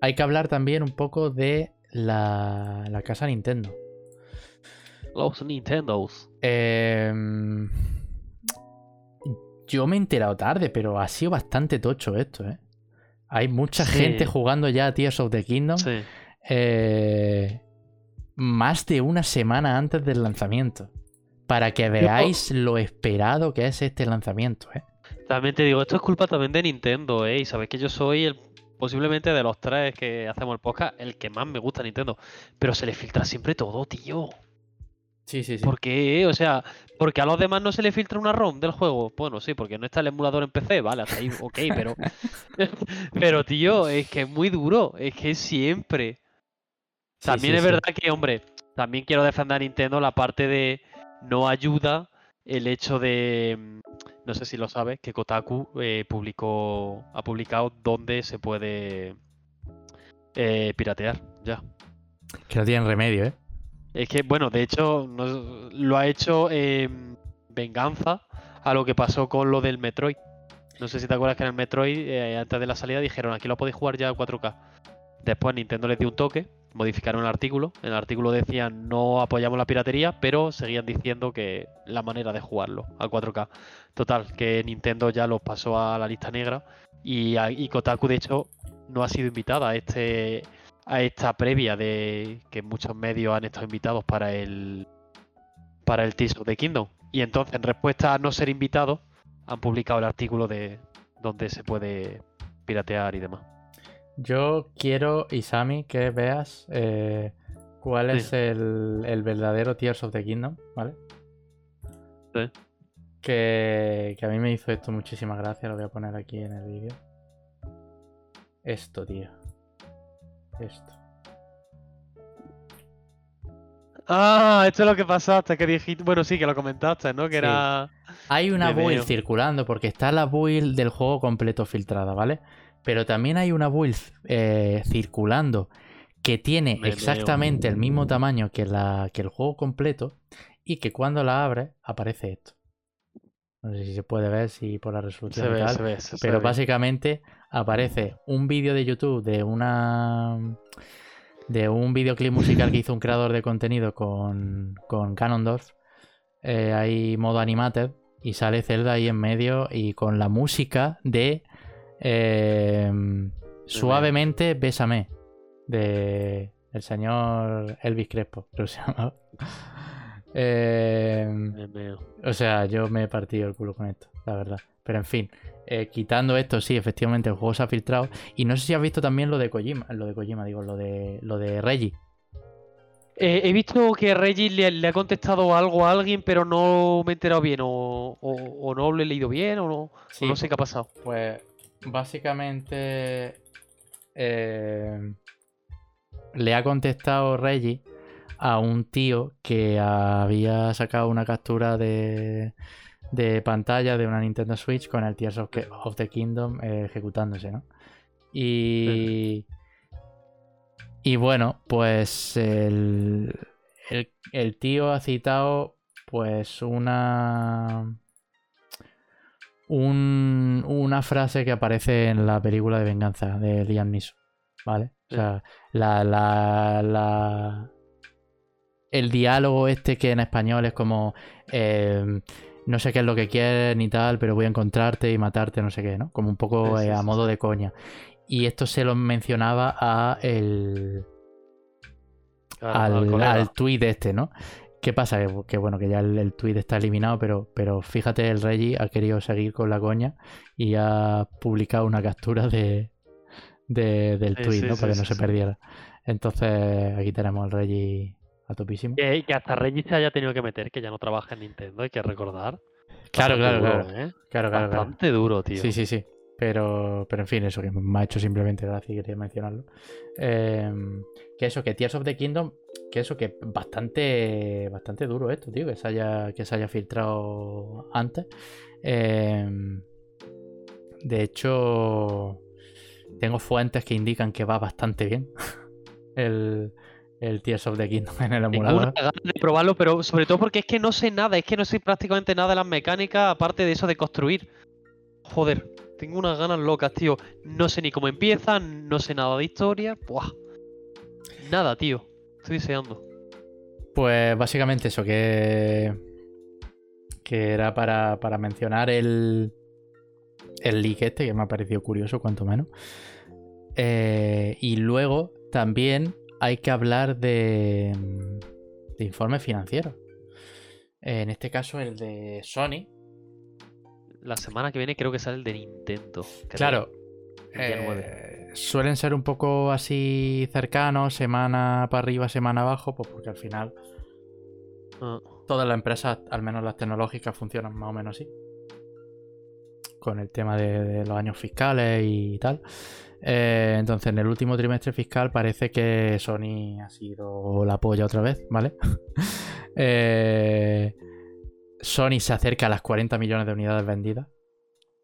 hay que hablar también un poco de la, la casa Nintendo. Los Nintendos. Eh, yo me he enterado tarde, pero ha sido bastante tocho esto, ¿eh? Hay mucha Sí. gente jugando ya a Tears of the Kingdom. Sí. eh, más de una semana antes del lanzamiento. Para que veáis lo esperado que es este lanzamiento, ¿eh? También te digo, esto es culpa también de Nintendo, ¿eh? Y sabes que yo soy el posiblemente de los tres que hacemos el podcast, el que más me gusta Nintendo. Pero se le filtra siempre todo, tío. Sí, sí, sí. ¿Por qué? O sea, porque a los demás no se le filtra una ROM del juego. Bueno, sí, porque no está el emulador en PC, vale, hasta ahí, ok, pero. [laughs] [laughs] pero, tío, es que es muy duro. Es que siempre. También sí, es sí. verdad que, hombre, también quiero defender a Nintendo la parte de no ayuda el hecho de. mm, No sé si lo sabes, que Kotaku eh, publicó. ha publicado dónde se puede eh, piratear. Ya. Que no tienen remedio, ¿eh? Es que, bueno, de hecho, lo ha hecho en venganza a lo que pasó con lo del Metroid. No sé si te acuerdas que en el Metroid, eh, antes de la salida, dijeron aquí lo podéis jugar ya a 4K. Después Nintendo les dio un toque, modificaron el artículo. En el artículo decían no apoyamos la piratería, pero seguían diciendo que la manera de jugarlo a 4K. Total, que Nintendo ya los pasó a la lista negra y Kotaku, de hecho, no ha sido invitada a este a esta previa de que muchos medios han estado invitados para el para el Tears of the Kingdom. Y entonces, en respuesta a no ser invitados, han publicado el artículo de donde se puede piratear y demás. Yo quiero, Isami, que veas eh, cuál Sí. es el, el verdadero Tears of the Kingdom, ¿vale? Sí. Que, que a mí me hizo esto muchísimas gracias, lo voy a poner aquí en el vídeo. Esto, tío. Esto. Ah, esto es lo que pasaste, que dijiste. Bueno, sí, que lo comentaste, ¿no? Que Sí. era. Hay una build circulando porque está la build del juego completo filtrada, ¿vale? Pero también hay una build eh, circulando que tiene Me veo. exactamente el mismo tamaño que, la, que el juego completo y que cuando la abres aparece esto. No sé si se puede ver, si por la resolución Se ve, tal, se ve. se- pero básicamente aparece un vídeo de YouTube de una de un videoclip musical que hizo un creador de contenido con, con Ganondorf. Eh, hay modo animated y sale Zelda ahí en medio y con la música de eh, Suavemente Bésame de el señor Elvis Crespo, creo que se llama. Eh, o sea, yo me he partido el culo con esto, la verdad. Pero en fin, eh, quitando esto, sí, efectivamente el juego se ha filtrado. Y no sé si has visto también lo de Kojima, lo de Kojima, digo, lo de lo de Reggie. Eh, he visto que Reggie le, le ha contestado algo a alguien, pero no me he enterado bien, o, o- o no lo he leído bien, o no, o Sí. no sé qué ha pasado. Pues básicamente eh, le ha contestado Reggie a un tío que había sacado una captura de, de pantalla de una Nintendo Switch con el Tears of, the Kingdom eh, ejecutándose, ¿no? Y, y bueno, pues el, el, el tío ha citado pues una un- una frase que aparece en la película de venganza de Liam Neeson, ¿vale? O sea, la, la, la- el diálogo este que en español es como eh, no sé qué es lo que quieres ni tal, pero voy a encontrarte y matarte, no sé qué, ¿no? Como un poco eh, a modo de coña. Y esto se lo mencionaba a el, al al, al tweet este, ¿no? ¿Qué pasa? Que, que bueno, que ya el, el tweet está eliminado, pero, pero fíjate, el Reggie ha querido seguir con la coña y ha publicado una captura de, de- del tweet, sí, ¿no? sí, Para que no se perdiera. Entonces, aquí tenemos al Reggie a topísimo. Que, que hasta Reggie se haya tenido que meter, que ya no trabaja en Nintendo, hay que recordar. Claro, claro, duro, claro. ¿eh? Claro, claro, claro. Bastante duro, tío. Sí, sí, sí. Pero, pero en fin, eso que me ha hecho simplemente gracia y quería mencionarlo. Eh, que eso, que Tears of the Kingdom, que eso, que bastante, bastante duro esto, tío, que se haya, que se haya filtrado antes. Eh, de hecho, tengo fuentes que indican que va bastante bien [laughs] el, el Tears of the Kingdom en el emulador. Tengo ganas de probarlo, pero sobre todo porque es que no sé nada, es que no sé prácticamente nada de las mecánicas, aparte de eso de construir. Joder, tengo unas ganas locas, tío. No sé ni cómo empieza, no sé nada de historia. Buah. Nada, tío. Estoy deseando. Pues básicamente eso, que. Que era para, para mencionar el. El leak este, que me ha parecido curioso, cuanto menos. Eh, y luego también hay que hablar de. de informes financieros. En este caso, el de Sony, La semana que viene creo que sale el de Nintendo. Claro. eh, suelen ser un poco así cercanos, semana para arriba, semana abajo, pues porque al final Ah, todas las empresas, al menos las tecnológicas, funcionan más o menos así. Con el tema de, de los años fiscales y tal. Eh, entonces, en el último trimestre fiscal parece que Sony ha sido la polla otra vez, ¿vale? [laughs] Eh, Sony se acerca a las 40 millones de unidades vendidas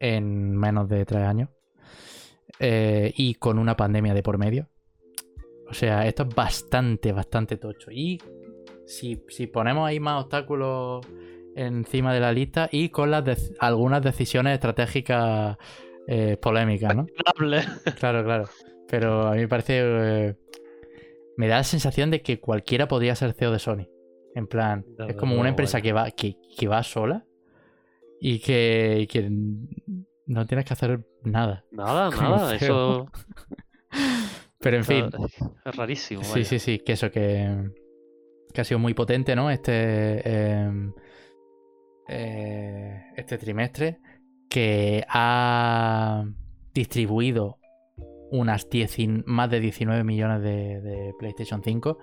en menos de 3 años. Eh, y con una pandemia de por medio. O sea, esto es bastante, bastante tocho. Y si, si ponemos ahí más obstáculos encima de la lista y con algunas decisiones estratégicas eh, polémicas, ¿no? [laughs] Claro, claro. Pero a mí me parece. eh, me da la sensación de que cualquiera podría ser CEO de Sony. En plan, es como una empresa que va, que, que va sola y que, y que no tienes que hacer nada. Nada, [laughs] nada. feo. Eso [laughs] Pero en fin, es rarísimo. Sí, vaya. sí, sí, que eso, que, que ha sido muy potente, ¿no? Este, eh, eh, este trimestre, que ha distribuido unas 10 y- más de 19 millones de, PlayStation 5.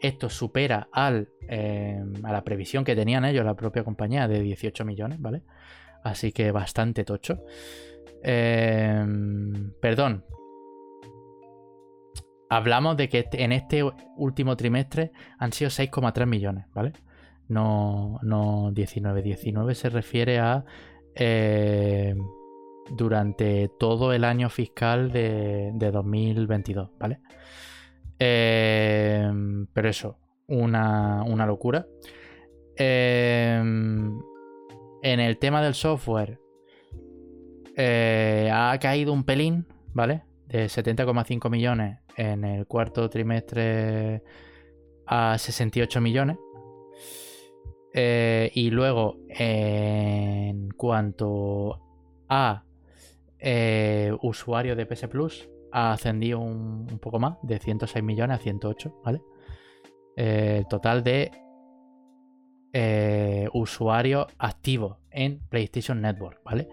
Esto supera al, eh, a la previsión que tenían ellos, la propia compañía, de 18 millones, ¿vale? Así que bastante tocho. Eh, perdón, hablamos de que en este último trimestre han sido 6,3 millones, ¿vale? No, no 19. 19 se refiere a eh, durante todo el año fiscal de, de 2022, ¿vale? Eh, pero eso, una, una locura. Eh, en el tema del software, ha caído un pelín, ¿vale? De 70,5 millones en el cuarto trimestre a 68 millones. Eh, y luego, en cuanto a eh, usuarios de PS Plus, ha ascendido un, poco más, de 106 millones a 108, ¿vale? Eh, total de eh, usuarios activos en PlayStation Network, ¿vale?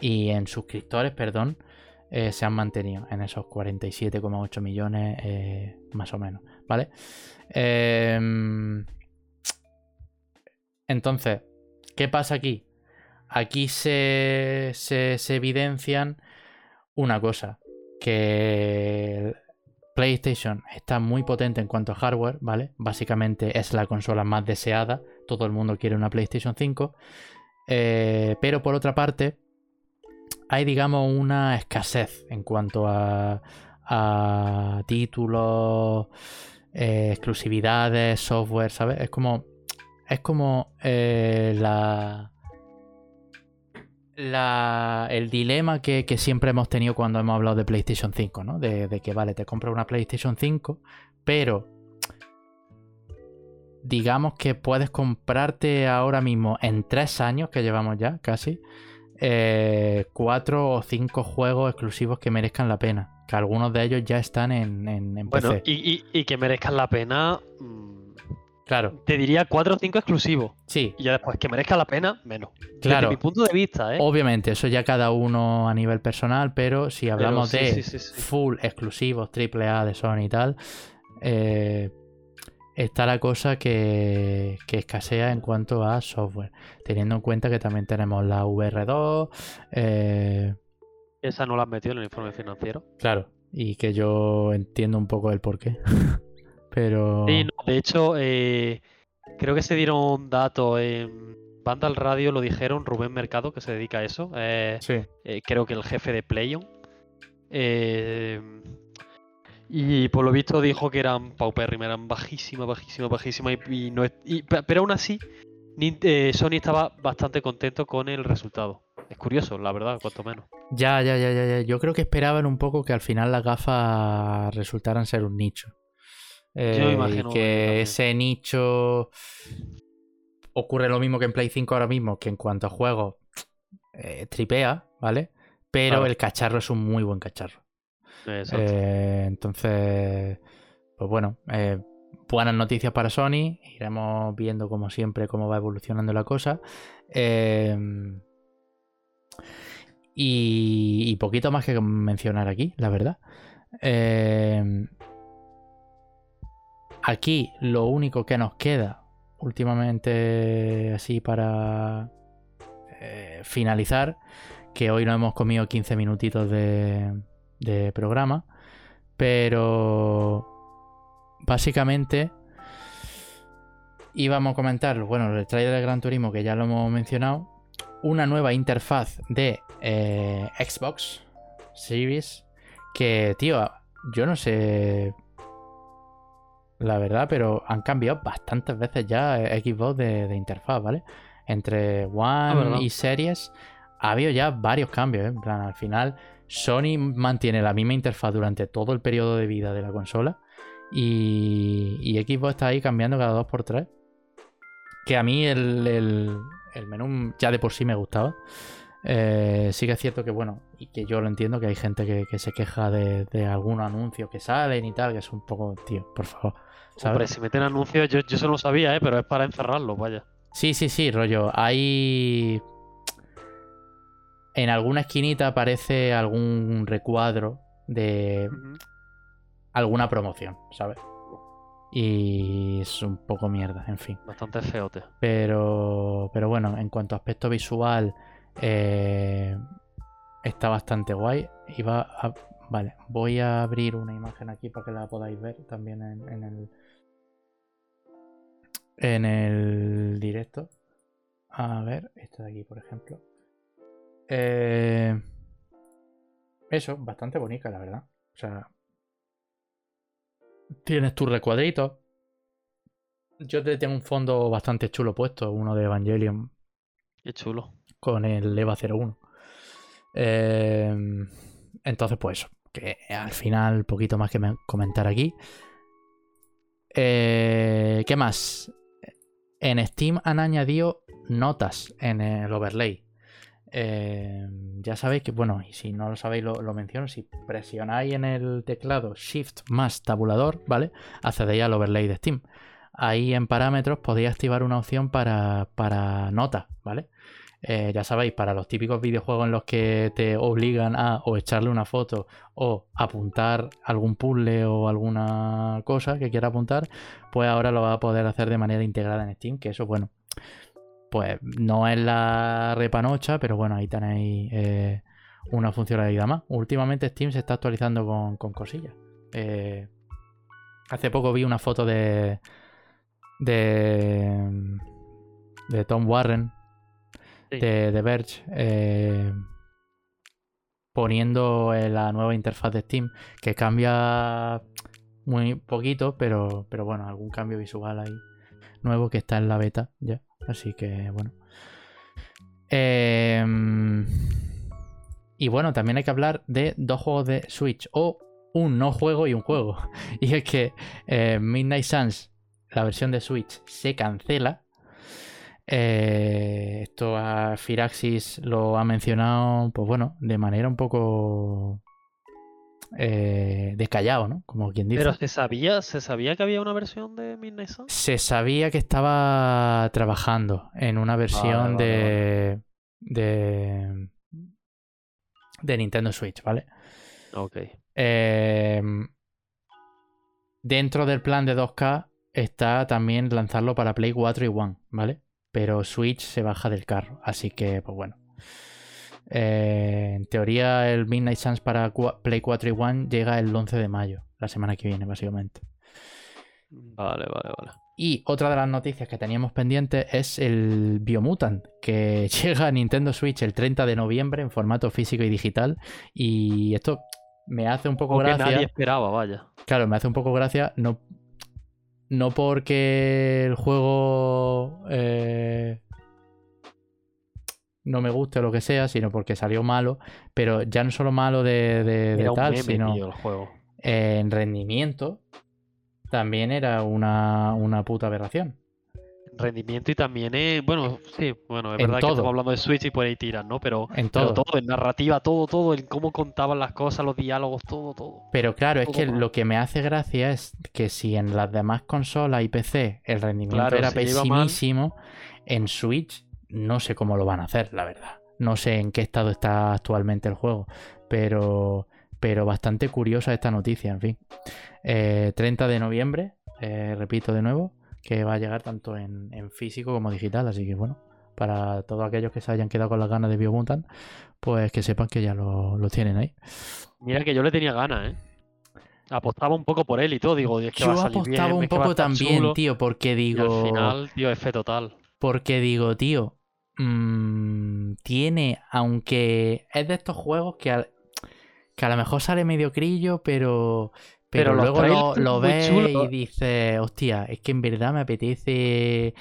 Y en suscriptores, perdón, se han mantenido en esos 47,8 millones más o menos, ¿vale? Em, entonces, ¿qué pasa aquí? Aquí se, evidencian una cosa, que PlayStation está muy potente en cuanto a hardware, ¿vale? Básicamente es la consola más deseada, todo el mundo quiere una PlayStation 5, eh, pero por otra parte hay, digamos, una escasez en cuanto a, a títulos, eh, exclusividades, software, ¿sabes? Es como. Es como eh, la. La, el dilema que, que siempre hemos tenido cuando hemos hablado de PlayStation 5, ¿no? De, de que, vale, te compras una PlayStation 5, pero digamos que puedes comprarte ahora mismo en tres años que llevamos ya, casi, eh, cuatro o cinco juegos exclusivos que merezcan la pena. Que algunos de ellos ya están en, en, en Bueno, PC. y, y- y que merezcan la pena. Claro, Te diría 4 o 5 exclusivos. sí, Y ya después, que merezca la pena, menos. Claro. Desde mi punto de vista, ¿eh? obviamente, eso ya cada uno a nivel personal, pero si Pero hablamos sí, de sí, sí, sí. full exclusivos, AAA de Sony y tal, eh, está la cosa que, que escasea en cuanto a software. Teniendo en cuenta que también tenemos la VR2, eh, Esa no la has metido en el informe financiero. Claro, y que yo entiendo un poco el porqué. [laughs] Pero. Sí, no, de hecho, eh, creo que se dieron datos en Vandal Radio, lo dijeron Rubén Mercado, que se dedica a eso. eh, Sí. eh, creo que el jefe de Playon. Y por lo visto dijo que eran paupérrimas, eran bajísimas, bajísimas, bajísimas. Y, y no y- pero aún así, Sony estaba bastante contento con el resultado. Es curioso, la verdad, cuanto menos. Ya, ya, ya, ya, ya. Yo creo que esperaban un poco que al final las gafas resultaran ser un nicho. Eh, Yo y imagino que ese nicho ocurre lo mismo que en Play 5 ahora mismo, que en cuanto a juegos eh, tripea, ¿vale? Pero Claro. el cacharro es un muy buen cacharro. Exacto. Eh, entonces, pues bueno, eh, buenas noticias para Sony. Iremos viendo como siempre cómo va evolucionando la cosa. Eh, y, y poquito más que mencionar aquí, la verdad. Aquí lo único que nos queda últimamente así para eh, finalizar, que hoy no hemos comido 15 minutitos de, de programa, pero básicamente íbamos a comentar, bueno, el trailer de Gran Turismo que ya lo hemos mencionado, una nueva interfaz de eh, Xbox Series que, tío, yo no sé la verdad, pero han cambiado bastantes veces ya eh, Xbox de, de interfaz, ¿vale? Entre verdad. One y Series ha habido ya varios cambios, ¿eh? En plan, al final Sony mantiene la misma interfaz durante todo el periodo de vida de la consola y, y Xbox está ahí cambiando cada 2x3. Que a mí el, el- el menú ya de por sí me gustaba. Eh, sí que es cierto que, bueno, y que yo lo entiendo, que hay gente que, que se queja de, de algunos anuncios que salen y tal, que es un poco, tío, por favor. ¿sabes? Hombre, si meten anuncios, yo, yo no lo sabía, ¿eh? pero es para encerrarlos, vaya. Sí, sí, sí, rollo. Hay. En alguna esquinita aparece algún recuadro de alguna promoción, ¿sabes? Y es un poco mierda, en fin. Bastante feote. Pero, pero bueno, en cuanto a aspecto visual, eh, está bastante guay. Iba a- vale, voy a abrir una imagen aquí para que la podáis ver también en, en el en el directo. A ver, esta de aquí, por ejemplo. Eh, eso, bastante bonita, la verdad. O sea, tienes tu recuadrito. Yo te tengo un fondo bastante chulo puesto, uno de Evangelion Qué chulo. Con el EVA 01. Eh, entonces, pues que al final, poquito más que me- comentar aquí. Eh, ¿Qué más? En Steam han añadido notas en el overlay. Eh, ya sabéis que, bueno, y si no lo sabéis, lo, lo menciono. Si presionáis en el teclado Shift más tabulador, ¿vale? Accedéis al overlay de Steam. Ahí en parámetros podéis activar una opción para, para notas, ¿vale? Eh, ya sabéis, para los típicos videojuegos en los que te obligan a o echarle una foto o apuntar algún puzzle o alguna cosa que quiera apuntar, pues ahora lo va a poder hacer de manera integrada en Steam, que eso, bueno, pues no es la repanocha, pero bueno, ahí tenéis eh, una funcionalidad más. Últimamente Steam se está actualizando con, con cosillas. Eh, hace poco vi una foto de de de Tom Warren De, de Verge eh, poniendo en la nueva interfaz de Steam que cambia muy poquito, pero, pero bueno, algún cambio visual ahí nuevo que está en la beta ya. Así que bueno. Em, y bueno, también hay que hablar de dos juegos de Switch o un no juego y un juego. [laughs] Y es que eh, Midnight Suns, la versión de Switch, se cancela. Eh, esto a Firaxis lo ha mencionado, pues bueno, de manera un poco eh, descallado, ¿no? Como quien dice. Pero se sabía, se sabía que había una versión de Midnight Suns. Se sabía que estaba trabajando en una versión vale, de, de de Nintendo Switch, ¿vale? Ok. Eh, dentro del plan de 2K está también lanzarlo para Play 4 y One, ¿vale? Pero Switch se baja del carro, así que, pues bueno. Eh, en teoría, el Midnight Suns para Play 4 y One llega el 11 de mayo, la semana que viene, básicamente. Vale, vale, vale. Y otra de las noticias que teníamos pendientes es el Biomutant, que [laughs] llega a Nintendo Switch el 30 de noviembre en formato físico y digital. Y esto me hace un poco gracia. nadie esperaba, vaya. Claro, me hace un poco gracia, no, no porque el juego eh, no me guste o lo que sea, sino porque salió malo, pero ya no solo malo de, de, tal, sino el juego. en rendimiento también era una, una puta aberración. Rendimiento y también, es, bueno, sí, bueno, es verdad que estamos hablando de Switch y por ahí tiran, ¿no? Pero, en todo. todo, en narrativa, todo, todo, en cómo contaban las cosas, los diálogos, todo, todo. Pero claro, es que lo que me hace gracia es que si en las demás consolas y PC el rendimiento era pesimísimo, en Switch no sé cómo lo van a hacer, la verdad. No sé en qué estado está actualmente el juego, pero, pero bastante curiosa esta noticia, en fin. 30 eh, de noviembre, eh, repito de nuevo, que va a llegar tanto en, físico como digital. Así que bueno, para todos aquellos que se hayan quedado con las ganas de Biomutant, pues que sepan que ya lo, tienen ahí. Mira que yo le tenía ganas, ¿eh? Apostaba un poco por él y todo, digo, es que yo va a apostaba un poco también, tío, porque digo. al final, tío, es fe total. Porque digo, tío, mmm, tiene, aunque es de estos juegos que a, que a lo mejor sale medio crillo, pero pero, luego lo, ves y dices, hostia, es que en verdad me apetece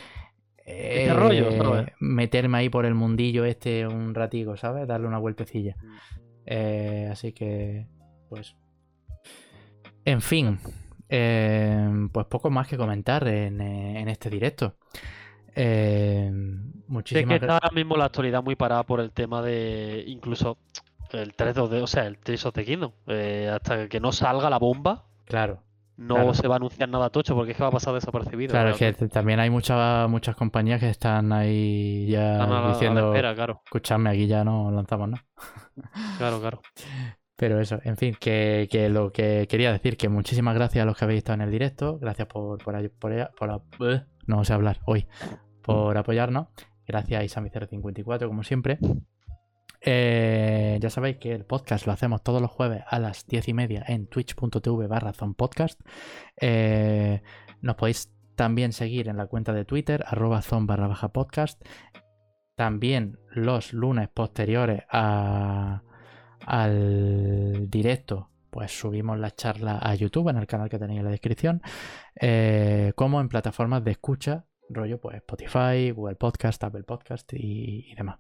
este rollo, eh, meterme ahí por el mundillo este un ratico, ¿sabes? Darle una vueltecilla. Eh, así que, pues. En fin, eh, pues poco más que comentar en, este directo. muchísimas sé que está ahora mismo la actualidad muy parada por el tema de incluso el 3 d o sea, el 3 of the Kingdom. Eh, hasta que no salga la bomba. Claro. No se va a anunciar nada tocho porque es que va a pasar desapercibido. Claro, es que también hay muchas muchas compañías que están ahí ya diciendo. claro. Escuchadme, aquí ya no lanzamos, ¿no? [laughs] claro, claro. Pero eso, en fin, que, que, lo que quería decir, que muchísimas gracias a los que habéis estado en el directo. Gracias por, por, por, por no sé hablar hoy. Por apoyarnos. Gracias a Isami054, como siempre. Eh, ya sabéis que el podcast lo hacemos todos los jueves a las 10 y media en twitch.tv barra zonpodcast. Eh, nos podéis también seguir en la cuenta de Twitter, arroba zon barra podcast. También los lunes posteriores al directo, pues subimos la charla a YouTube en el canal que tenéis en la descripción, eh, como en plataformas de escucha, rollo pues Spotify, Google Podcast, Apple Podcast y demás.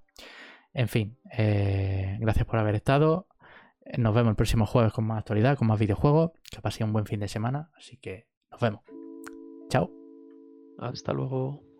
En fin, eh, gracias por haber estado. Nos vemos el próximo jueves con más actualidad, con más videojuegos. Que paséis un buen fin de semana. Así que nos vemos. Chao. Hasta luego.